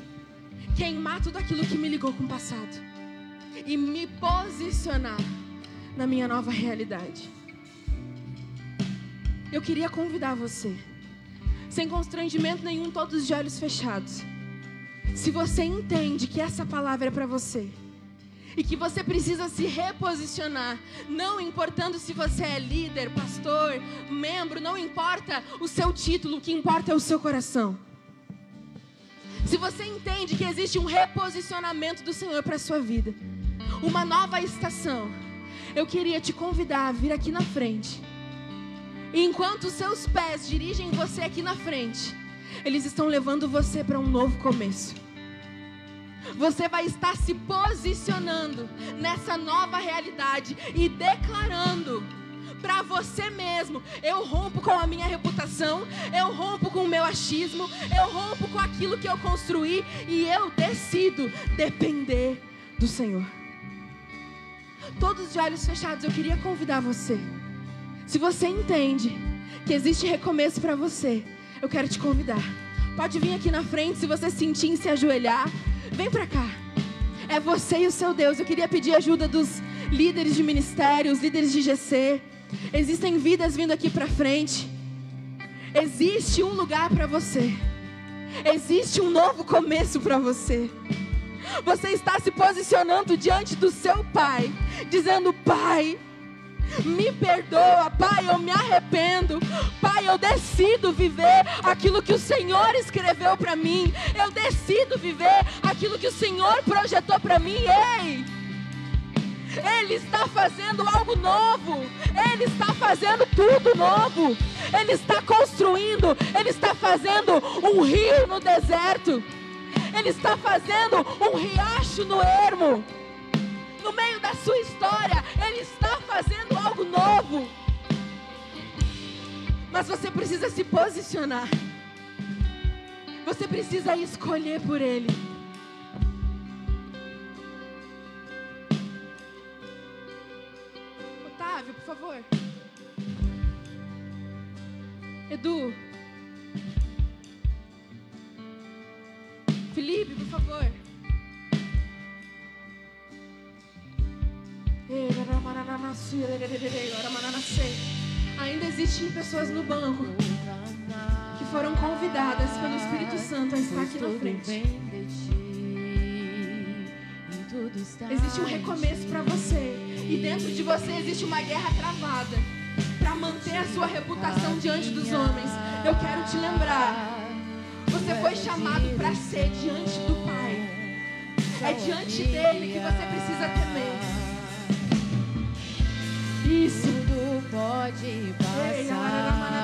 queimar tudo aquilo que me ligou com o passado e me posicionar na minha nova realidade. Eu queria convidar você, sem constrangimento nenhum, todos de olhos fechados. Se você entende que essa palavra é para você, e que você precisa se reposicionar, não importando se você é líder, pastor, membro, não importa o seu título, o que importa é o seu coração. Se você entende que existe um reposicionamento do Senhor para a sua vida, uma nova estação, eu queria te convidar a vir aqui na frente. E enquanto os seus pés dirigem você aqui na frente, eles estão levando você para um novo começo. Você vai estar se posicionando nessa nova realidade e declarando para você mesmo. Eu rompo com a minha reputação, eu rompo com o meu achismo, eu rompo com aquilo que eu construí e eu decido depender do Senhor. Todos de olhos fechados, eu queria convidar você. Se você entende que existe recomeço para você, eu quero te convidar. Pode vir aqui na frente se você sentir em se ajoelhar. Vem para cá. É você e o seu Deus. Eu queria pedir ajuda dos líderes de ministério, os líderes de GC. Existem vidas vindo aqui para frente. Existe um lugar para você. Existe um novo começo para você. Você está se posicionando diante do seu pai, dizendo: Pai, me perdoa, Pai, eu me arrependo. Pai, eu decido viver aquilo que o Senhor escreveu para mim. Eu decido viver aquilo que o Senhor projetou para mim. Ei! Ele está fazendo algo novo. Ele está fazendo tudo novo. Ele está construindo. Ele está fazendo um rio no deserto. Ele está fazendo um riacho no ermo. No meio da sua história, Ele está fazendo algo novo. Mas você precisa se posicionar. Você precisa escolher por Ele. Otávio, por favor. Edu. Felipe, por favor. Ainda existem pessoas no banco que foram convidadas pelo Espírito Santo a estar aqui na frente. Existe um recomeço para você. E dentro de você existe uma guerra travada para manter a sua reputação diante dos homens. Eu quero te lembrar. Você foi chamado para ser diante do Pai. É diante dele que você precisa temer. Isso.
Tudo pode passar.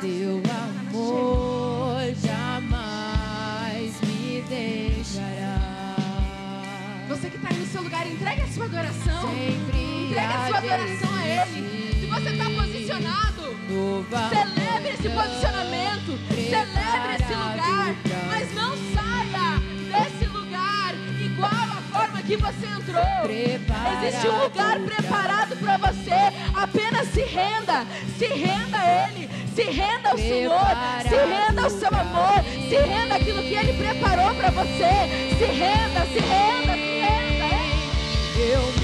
Teu amor jamais me deixará.
Você que está aí no seu lugar, entregue a sua adoração.
Sempre
Entregue a sua adoração a Ele. Se você está posicionado, celebre esse posicionamento. Celebre esse lugar. Mas não saia que você entrou. Existe um lugar preparado para você. Apenas se renda. Se renda a Ele. Se renda ao Senhor. Se renda ao seu amor. Se renda àquilo que Ele preparou para você. Se renda, se renda, se renda.
Eu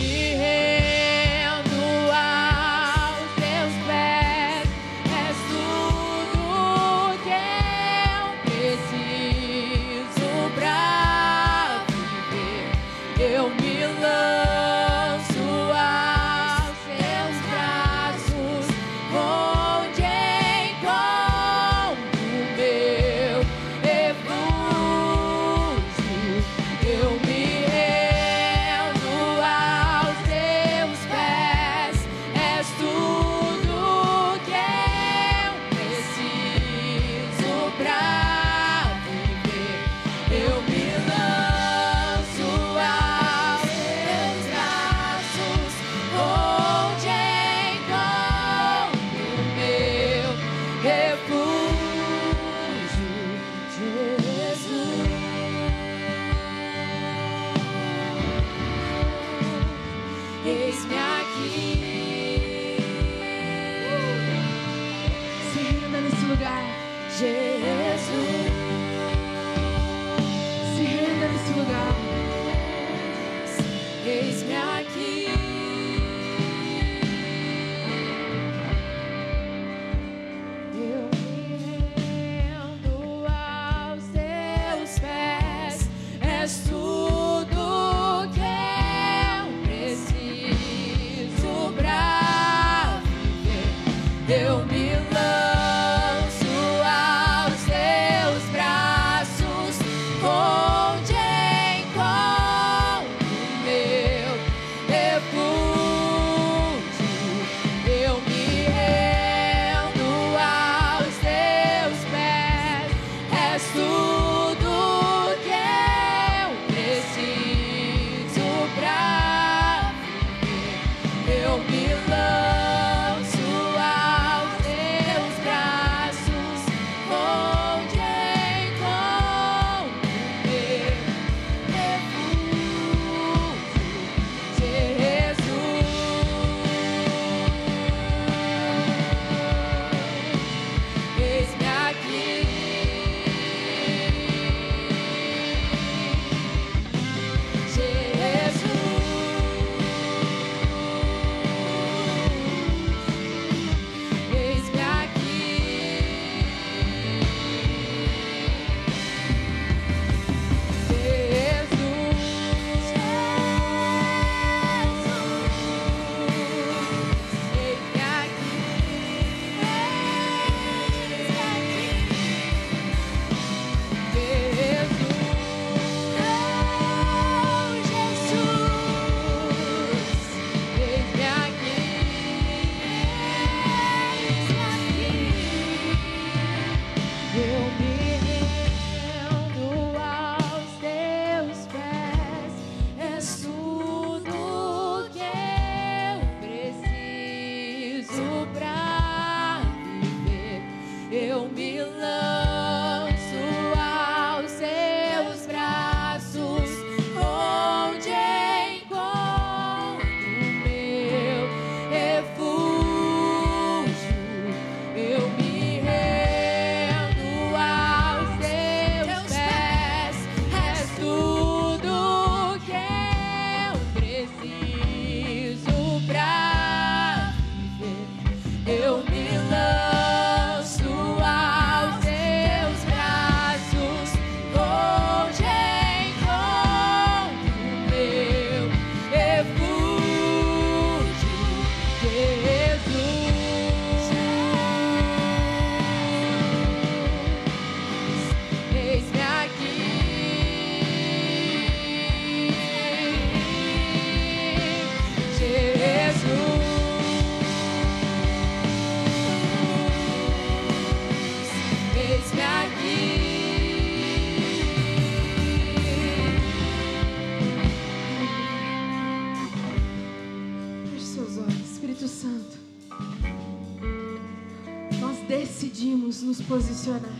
posicionar,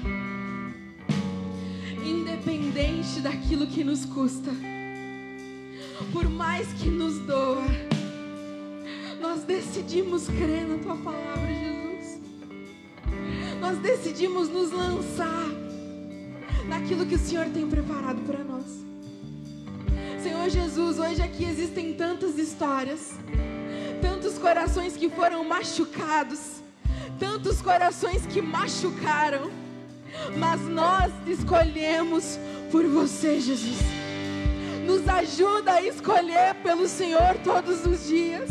independente daquilo que nos custa, por mais que nos doa, nós decidimos crer na Tua palavra, Jesus. Nós decidimos nos lançar naquilo que o Senhor tem preparado para nós. Senhor Jesus, hoje aqui existem tantas histórias, tantos corações que foram machucados, tantos corações que machucaram, mas nós escolhemos por você, Jesus. Nos ajuda a escolher pelo Senhor todos os dias.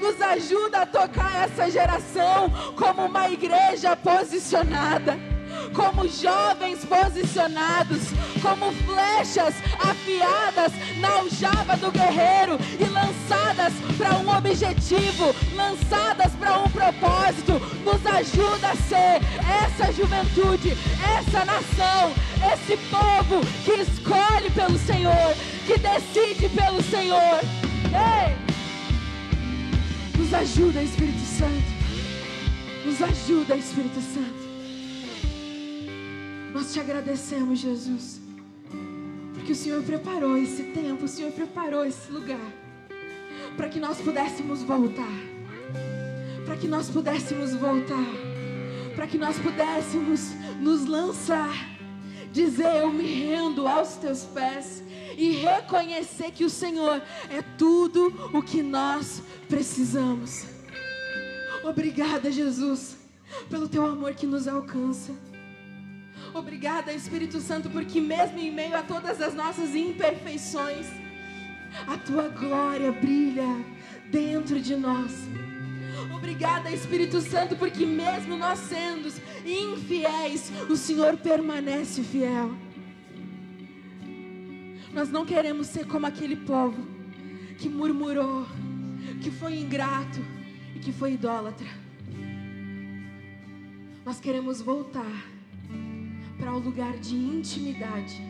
Nos ajuda a tocar essa geração como uma igreja posicionada como jovens posicionados, como flechas afiadas na aljava do guerreiro e lançadas para um objetivo, lançadas para um propósito. Nos ajuda a ser essa juventude, essa nação, esse povo que escolhe pelo Senhor, que decide pelo Senhor. Ei! Nos ajuda, Espírito Santo. Nos ajuda, Espírito Santo. Nós te agradecemos, Jesus, porque o Senhor preparou esse tempo, o Senhor preparou esse lugar, para que nós pudéssemos voltar, para que nós pudéssemos voltar, para que nós pudéssemos nos lançar, dizer: Eu me rendo aos teus pés e reconhecer que o Senhor é tudo o que nós precisamos. Obrigada, Jesus, pelo teu amor que nos alcança. Obrigada, Espírito Santo, porque mesmo em meio a todas as nossas imperfeições, a tua glória brilha dentro de nós. Obrigada, Espírito Santo, porque mesmo nós sendo infiéis, o Senhor permanece fiel. Nós não queremos ser como aquele povo que murmurou, que foi ingrato e que foi idólatra. Nós queremos voltar para o lugar de intimidade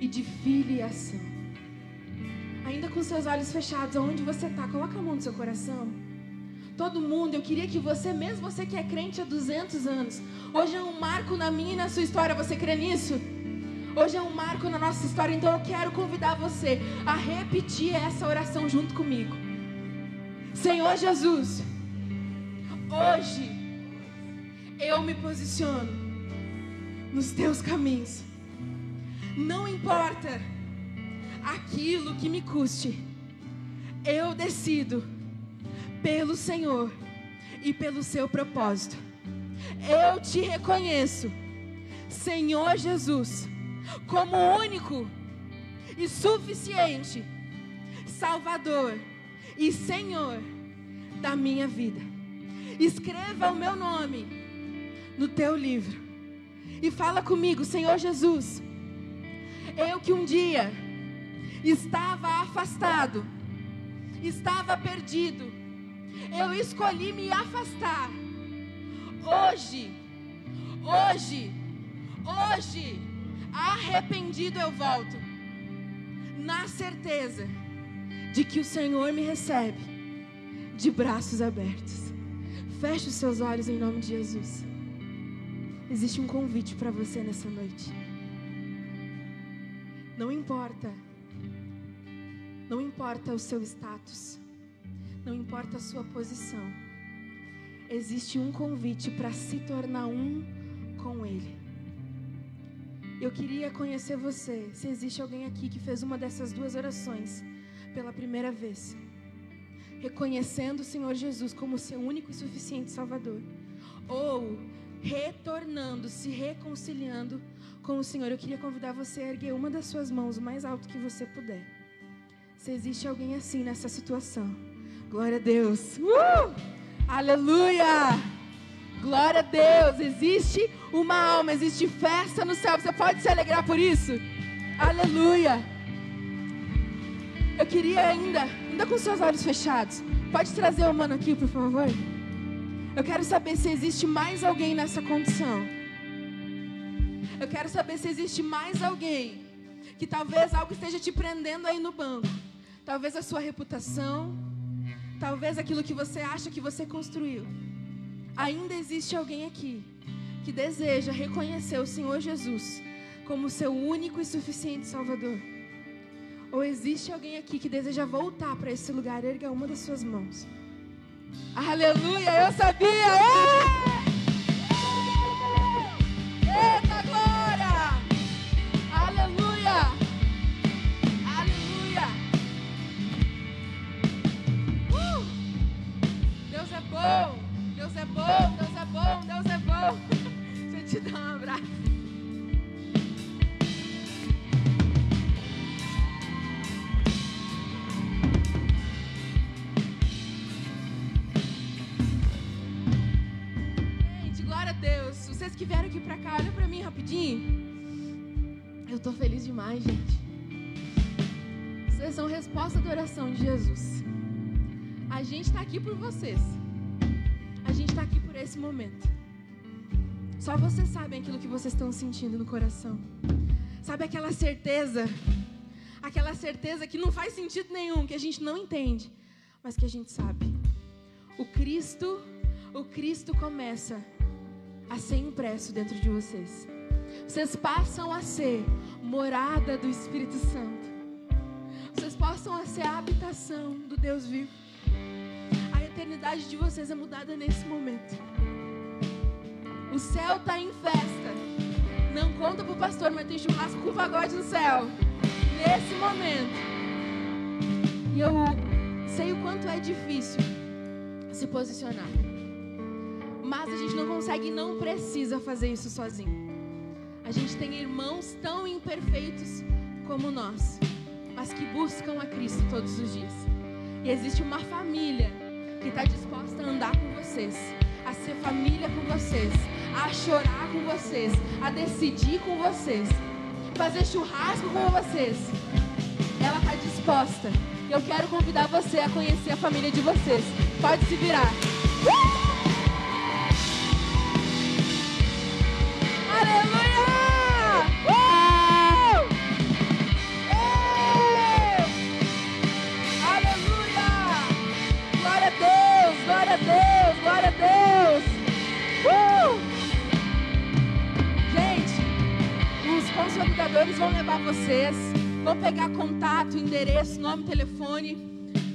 e de filiação. Ainda com seus olhos fechados, aonde você está, coloca a mão no seu coração. Todo mundo, eu queria que você, mesmo você que é crente há 200 anos, hoje é um marco na minha e na sua história, você crê nisso? Hoje é um marco na nossa história, então eu quero convidar você a repetir essa oração junto comigo. Senhor Jesus, hoje eu me posiciono nos teus caminhos. Não importa aquilo que me custe, eu decido pelo Senhor e pelo seu propósito. Eu te reconheço, Senhor Jesus, como único e suficiente Salvador e Senhor da minha vida. Escreva o meu nome no teu livro e fala comigo, Senhor Jesus. Eu que um dia estava afastado, estava perdido, eu escolhi me afastar. Hoje, hoje, hoje, arrependido eu volto, na certeza de que o Senhor me recebe de braços abertos. Feche os seus olhos em nome de Jesus. Existe um convite para você nessa noite. Não importa. Não importa o seu status. Não importa a sua posição. Existe um convite para se tornar um com Ele. Eu queria conhecer você. Se existe alguém aqui que fez uma dessas duas orações pela primeira vez, reconhecendo o Senhor Jesus como seu único e suficiente Salvador, ou retornando, se reconciliando com o Senhor. Eu queria convidar você a erguer uma das suas mãos o mais alto que você puder. Se existe alguém assim nessa situação, glória a Deus. Uh! Aleluia! Glória a Deus! Existe uma alma, existe festa no céu. Você pode se alegrar por isso? Aleluia! Eu queria ainda, ainda com seus olhos fechados, pode trazer o mano aqui, por favor? Eu quero saber se existe mais alguém nessa condição. Eu quero saber se existe mais alguém que talvez algo esteja te prendendo aí no banco. Talvez a sua reputação, talvez aquilo que você acha que você construiu, ainda existe alguém aqui que deseja reconhecer o Senhor Jesus como seu único e suficiente Salvador. Ou existe alguém aqui que deseja voltar para esse lugar? Erga uma das suas mãos. Aleluia, eu sabia! Ê! Eita demais, gente. Vocês são resposta da oração de Jesus. A gente tá aqui por vocês. A gente tá aqui por esse momento. Só vocês sabem aquilo que vocês estão sentindo no coração. Sabe aquela certeza? Aquela certeza que não faz sentido nenhum, que a gente não entende, mas que a gente sabe. O Cristo, o Cristo começa a ser impresso dentro de vocês. Vocês passam a ser morada do Espírito Santo. Vocês passam a ser a habitação do Deus vivo. A eternidade de vocês é mudada nesse momento. O céu está em festa. Não conta pro pastor, mas tem churrasco com pagode no céu. Nesse momento. E eu sei o quanto é difícil se posicionar. Mas a gente não consegue e não precisa fazer isso sozinho. A gente tem irmãos tão imperfeitos como nós, mas que buscam a Cristo todos os dias. E existe uma família que está disposta a andar com vocês, a ser família com vocês, a chorar com vocês, a decidir com vocês, fazer churrasco com vocês. Ela está disposta. Eu quero convidar você a conhecer a família de vocês. Pode se virar. Aleluia! Os consolidadores vão levar vocês, vão pegar contato, endereço, nome, telefone,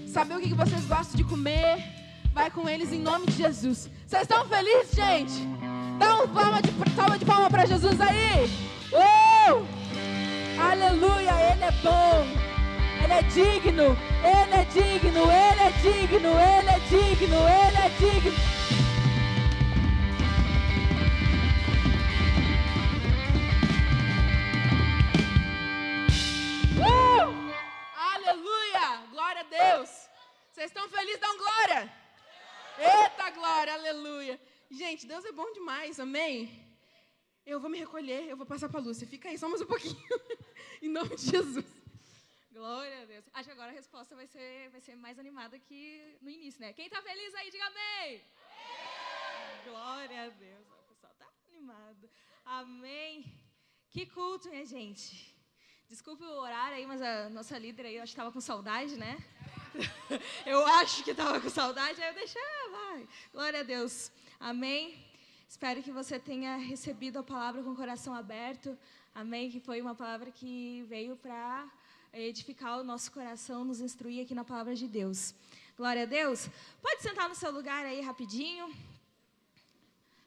saber o que vocês gostam de comer. Vai com eles em nome de Jesus. Vocês estão felizes, gente? Dá uma palma de, palma de palma para Jesus aí. Uh! Aleluia, Ele é bom. Ele é digno, Ele é digno, Ele é digno, Ele é digno, Ele é digno. Uh! Glória a Deus! Vocês estão felizes? Dão glória! Eita glória! Aleluia! Gente, Deus é bom demais, amém? Eu vou me recolher, eu vou passar para a Lúcia. Fica aí só mais um pouquinho. em nome de Jesus.
Glória a Deus. Acho que agora a resposta vai ser, vai ser mais animada que no início, né? Quem tá feliz aí, diga amém. Glória a Deus. O pessoal tá animado. Amém. Que culto, minha gente. Desculpe o horário aí, mas a nossa líder aí, eu acho que tava com saudade, né? eu acho que tava com saudade, aí eu deixei, ah, vai. Glória a Deus. Amém. Espero que você tenha recebido a palavra com o coração aberto. Amém. Que foi uma palavra que veio para edificar o nosso coração, nos instruir aqui na palavra de Deus. Glória a Deus. Pode sentar no seu lugar aí rapidinho.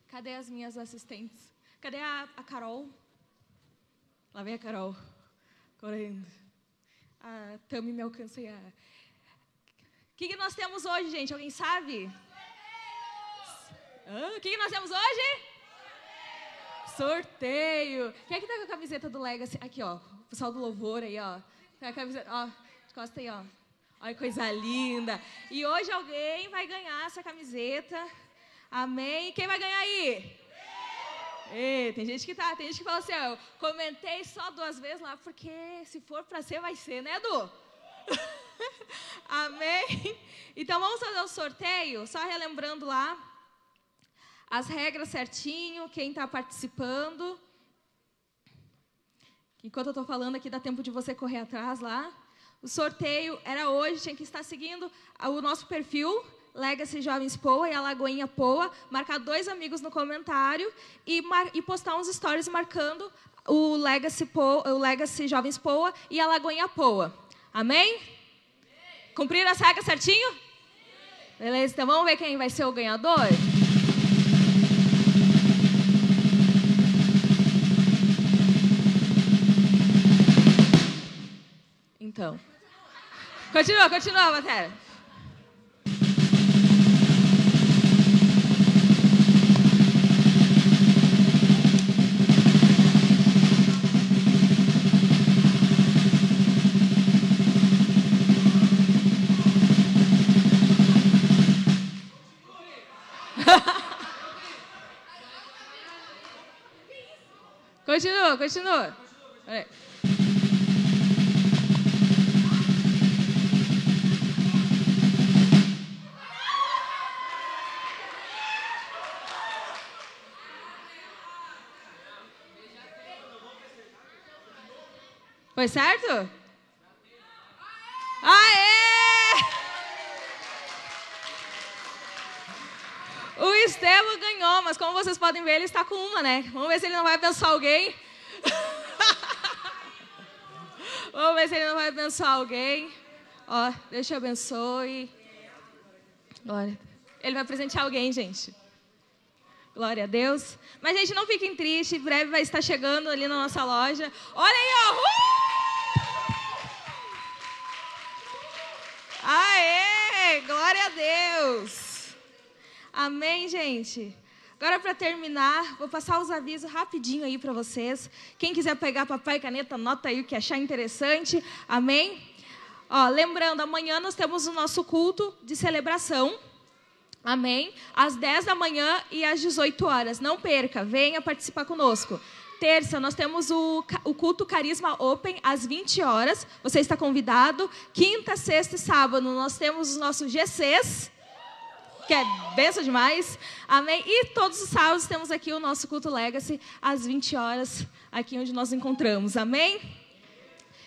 Cadê as minhas assistentes? Cadê a, a Carol? Lá vem a Carol, correndo. A Tami me alcança aí. O que, que nós temos hoje, gente? Alguém sabe? O que, que nós temos hoje? Sorteio. Quem é que tá com a camiseta do Legacy? Aqui, ó. O pessoal do louvor aí, ó. Tá a camiseta, ó. Costa aí, ó. Olha que coisa linda. E hoje alguém vai ganhar essa camiseta. Amém. Quem vai ganhar aí? Ei, tem gente que tá, tem gente que fala assim, ó, eu comentei só duas vezes lá, porque se for para ser, vai ser, né, Edu? Amém? Então vamos fazer o sorteio, só relembrando lá as regras certinho, quem está participando. Enquanto eu estou falando aqui, dá tempo de você correr atrás lá. O sorteio era hoje, tinha que estar seguindo o nosso perfil, Legacy Jovens Poa e a Lagoinha Poa, marcar dois amigos no comentário e, e postar uns stories marcando o Legacy, Poa, o Legacy Jovens Poa e a Lagoinha Poa. Amém? Cumpriram as regras certinho? Beleza, então vamos ver quem vai ser o ganhador? Então. Continua, continua, matéria. Continua, continua. Peraí. Foi certo? O Estevam ganhou, mas como vocês podem ver, ele está com uma, né? Vamos ver se ele não vai abençoar alguém. Vamos ver se ele não vai abençoar alguém. Ó, Deus te abençoe. Glória. Ele vai presentear alguém, gente. Glória a Deus. Mas, gente, não fiquem tristes. Em breve vai estar chegando ali na nossa loja. Olha aí, ó. Uh! Aê! Glória a Deus! Amém, gente? Agora, para terminar, vou passar os avisos rapidinho aí para vocês. Quem quiser pegar papel e caneta, anota aí o que achar interessante. Amém? Ó, lembrando, amanhã nós temos o nosso culto de celebração. Amém? Às 10 da manhã e às 18 horas. Não perca, venha participar conosco. Terça, nós temos o, o culto Carisma Open às 20 horas. Você está convidado. Quinta, sexta e sábado, nós temos os nossos GCs, que é benção demais. Amém? E todos os sábados temos aqui o nosso culto Legacy às 20 horas, aqui onde nós encontramos. Amém?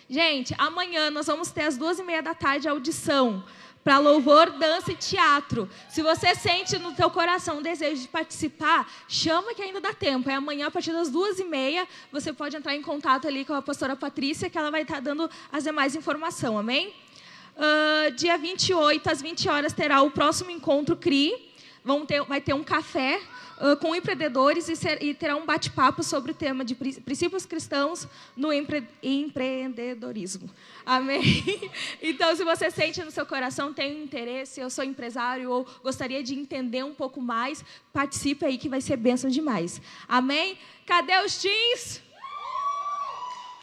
Gente, amanhã nós vamos ter às duas e meia da tarde a audição para louvor, dança e teatro. Se você sente no teu coração o desejo de participar, chama que ainda dá tempo. É amanhã, a partir das duas e meia, você pode entrar em contato ali com a pastora Patrícia, que ela vai estar dando as demais informações, amém? Uh, dia 28, às 20 horas, terá o próximo encontro CRI. Vão ter, vai ter um café uh, com empreendedores e, ser, e, terá um bate-papo sobre o tema de princípios cristãos no empre, empreendedorismo. Amém? Então, se você sente no seu coração, tem interesse, eu sou empresário ou gostaria de entender um pouco mais, participe aí que vai ser bênção demais. Amém? Cadê os teens?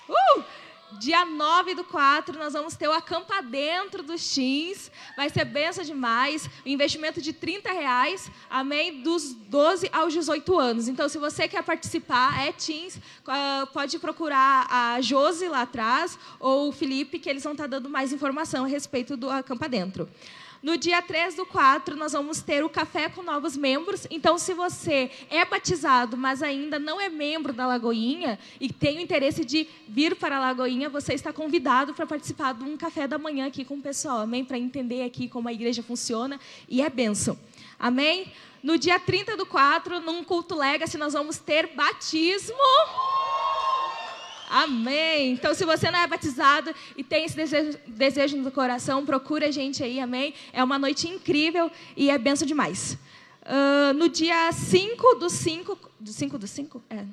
Uh! Dia 9 do 4, nós vamos ter o acampa dentro dos teens. Vai ser benção demais. O investimento de 30 reais, amém? Dos 12 aos 18 anos. Então, se você quer participar, é teens, uh, pode procurar a Josi lá atrás ou o Felipe, que eles vão estar dando mais informação a respeito do acampa dentro. No dia 3 do 4, nós vamos ter o café com novos membros. Então, se você é batizado, mas ainda não é membro da Lagoinha e tem o interesse de vir para a Lagoinha, você está convidado para participar de um café da manhã aqui com o pessoal, amém? Para entender aqui como a igreja funciona e é bênção. Amém? No dia 30 do 4, num culto legacy, nós vamos ter batismo. Amém. Então, se você não é batizado e tem esse desejo, desejo no coração, procura a gente aí, amém? É uma noite incrível e é benção demais. Uh, no dia 5 do 5. Do 5 do 5? É.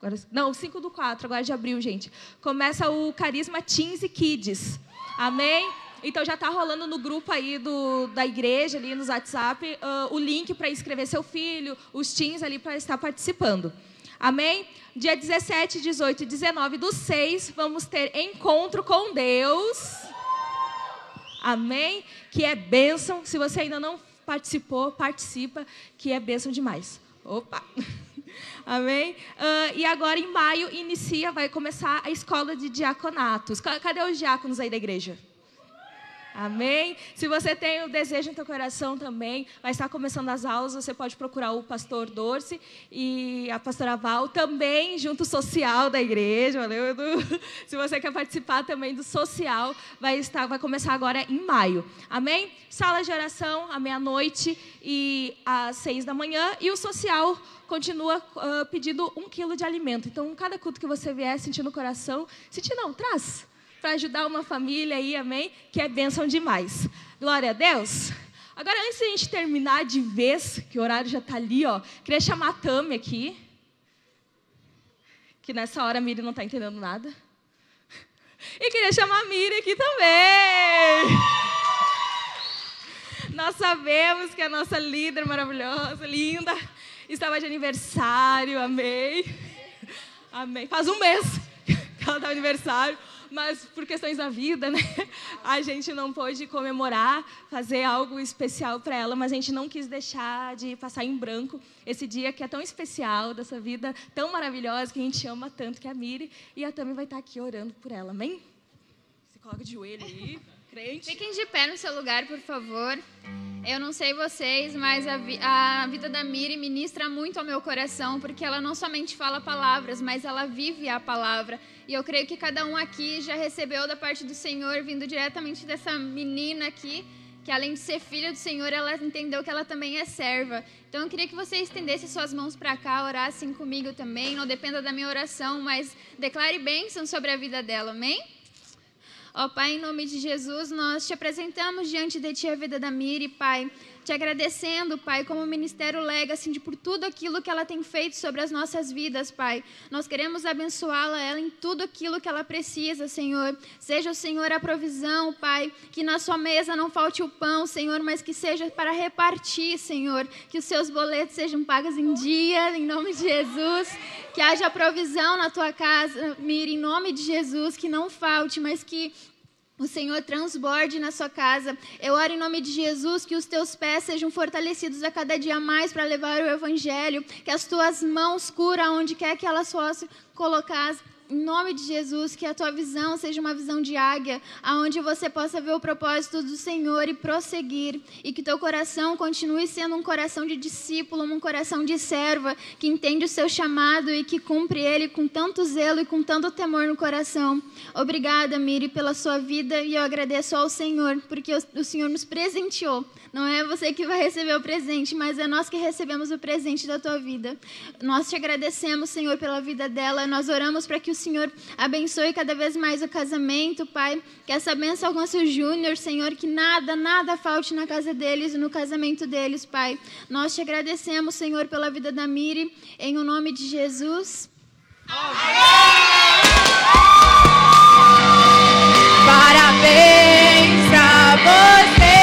Agora, não, 5 do 4, agora de abril, gente. Começa o Carisma Teens e Kids. Amém? Então já está rolando no grupo aí do, da igreja, ali no WhatsApp, uh, o link para inscrever seu filho, os teens ali para estar participando. Amém? Dia 17, 18 e 19 do 6, vamos ter encontro com Deus. Amém? Que é bênção. Se você ainda não participou, participa, que é bênção demais. Opa! Amém? Uh, e agora, em maio, inicia, vai começar a escola de diaconatos. Cadê os diáconos aí da igreja? Amém? Se você tem o desejo em teu coração também, vai estar começando as aulas, você pode procurar o pastor Dorce e a pastora Val, também junto social da igreja, valeu? Edu? Se você quer participar também do social, vai estar, vai começar agora em maio. Amém? Sala de oração à meia-noite e às seis da manhã e o social continua uh, pedindo um quilo de alimento. Então, cada culto que você vier sentindo o coração, sentir não, traz para ajudar uma família aí, amém? Que é bênção demais. Glória a Deus. Agora, antes de a gente terminar de vez, que o horário já está ali, ó, queria chamar a Tami aqui. Que nessa hora a Miri não está entendendo nada. E queria chamar a Miri aqui também. Nós sabemos que a nossa líder maravilhosa, linda, estava de aniversário, amém. Amém. Faz um mês que ela está de aniversário mas por questões da vida, né? A gente não pôde comemorar, fazer algo especial para ela, mas a gente não quis deixar de passar em branco esse dia que é tão especial, dessa vida tão maravilhosa, que a gente ama tanto, que é a Miri, e a Tami vai estar aqui orando por ela, amém? Se coloca de joelho aí, crente.
Fiquem de pé no seu lugar, por favor. Eu não sei vocês, mas a, vi a, vida da Miri ministra muito ao meu coração, porque ela não somente fala palavras, mas ela vive a palavra. E eu creio que cada um aqui já recebeu da parte do Senhor, vindo diretamente dessa menina aqui, que além de ser filha do Senhor, ela entendeu que ela também é serva. Então eu queria que você estendesse suas mãos para cá, orassem comigo também. Não dependa da minha oração, mas declare bênção sobre a vida dela, amém? Ó Pai, em nome de Jesus, nós te apresentamos diante de Ti a vida da Miri, Pai. Te agradecendo, Pai, como Ministério Legacy, por tudo aquilo que ela tem feito sobre as nossas vidas, Pai. Nós queremos abençoá-la, ela, em tudo aquilo que ela precisa, Senhor. Seja o Senhor a provisão, Pai. Que na sua mesa não falte o pão, Senhor, mas que seja para repartir, Senhor. Que os seus boletos sejam pagos em dia, em nome de Jesus. Que haja provisão na tua casa, Miri, em nome de Jesus. Que não falte, mas que o Senhor transborde na sua casa. Eu oro em nome de Jesus que os teus pés sejam fortalecidos a cada dia mais para levar o Evangelho, que as tuas mãos curam onde quer que elas possam colocar em nome de Jesus, que a tua visão seja uma visão de águia, aonde você possa ver o propósito do Senhor e prosseguir, e que teu coração continue sendo um coração de discípulo, um coração de serva, que entende o seu chamado e que cumpre ele com tanto zelo e com tanto temor no coração. Obrigada, Miri, pela sua vida e eu agradeço ao Senhor, porque o Senhor nos presenteou. Não é você que vai receber o presente, mas é nós que recebemos o presente da tua vida. Nós te agradecemos, Senhor, pela vida dela. Nós oramos para que o Senhor abençoe cada vez mais o casamento, Pai. Que essa bênção alcance o Júnior, Senhor, que nada, nada falte na casa deles no casamento deles, Pai. Nós te agradecemos, Senhor, pela vida da Miri, em o nome de Jesus.
Parabéns pra você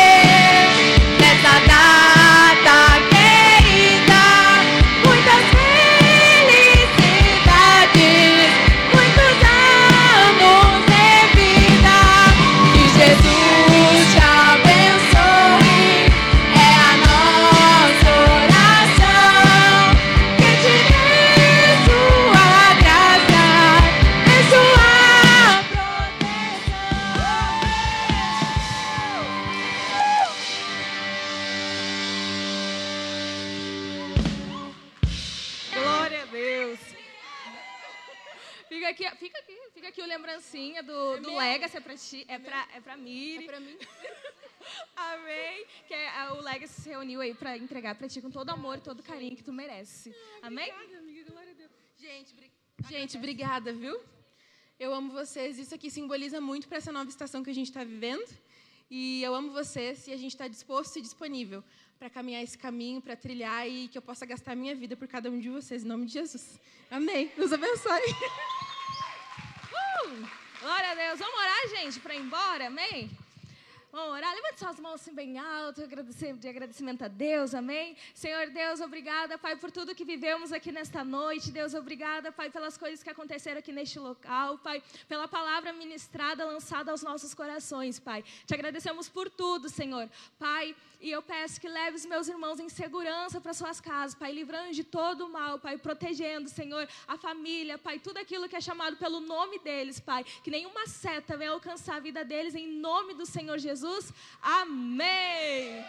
lembrancinha do, do Legacy, é pra ti, é pra, é pra Miri.
É pra mim.
Amém. Que é, a- o Legacy se reuniu aí pra entregar pra ti com todo amor, todo carinho que tu merece. Amém?
Gente, bri- gente, obrigada, viu? Eu amo vocês. Isso aqui simboliza muito para essa nova estação que a gente está vivendo. E eu amo vocês e a gente está disposto e disponível para caminhar esse caminho, para trilhar e que eu possa gastar a minha vida por cada um de vocês, em nome de Jesus. Amém. Deus abençoe.
Glória a Deus. Vamos orar, gente, pra ir embora, amém? Vamos orar. Levante suas mãos assim bem alto, de agradecimento a Deus, amém? Senhor Deus, obrigada, Pai, por tudo que vivemos aqui nesta noite. Deus, obrigada, Pai, pelas coisas que aconteceram aqui neste local, Pai, pela palavra ministrada, lançada aos nossos corações, Pai. Te agradecemos por tudo, Senhor. Pai, e eu peço que leve os meus irmãos em segurança para suas casas, Pai, livrando de todo o mal, Pai, protegendo, Senhor, a família, Pai, tudo aquilo que é chamado pelo nome deles, Pai. Que nenhuma seta venha alcançar a vida deles em nome do Senhor Jesus. Amém.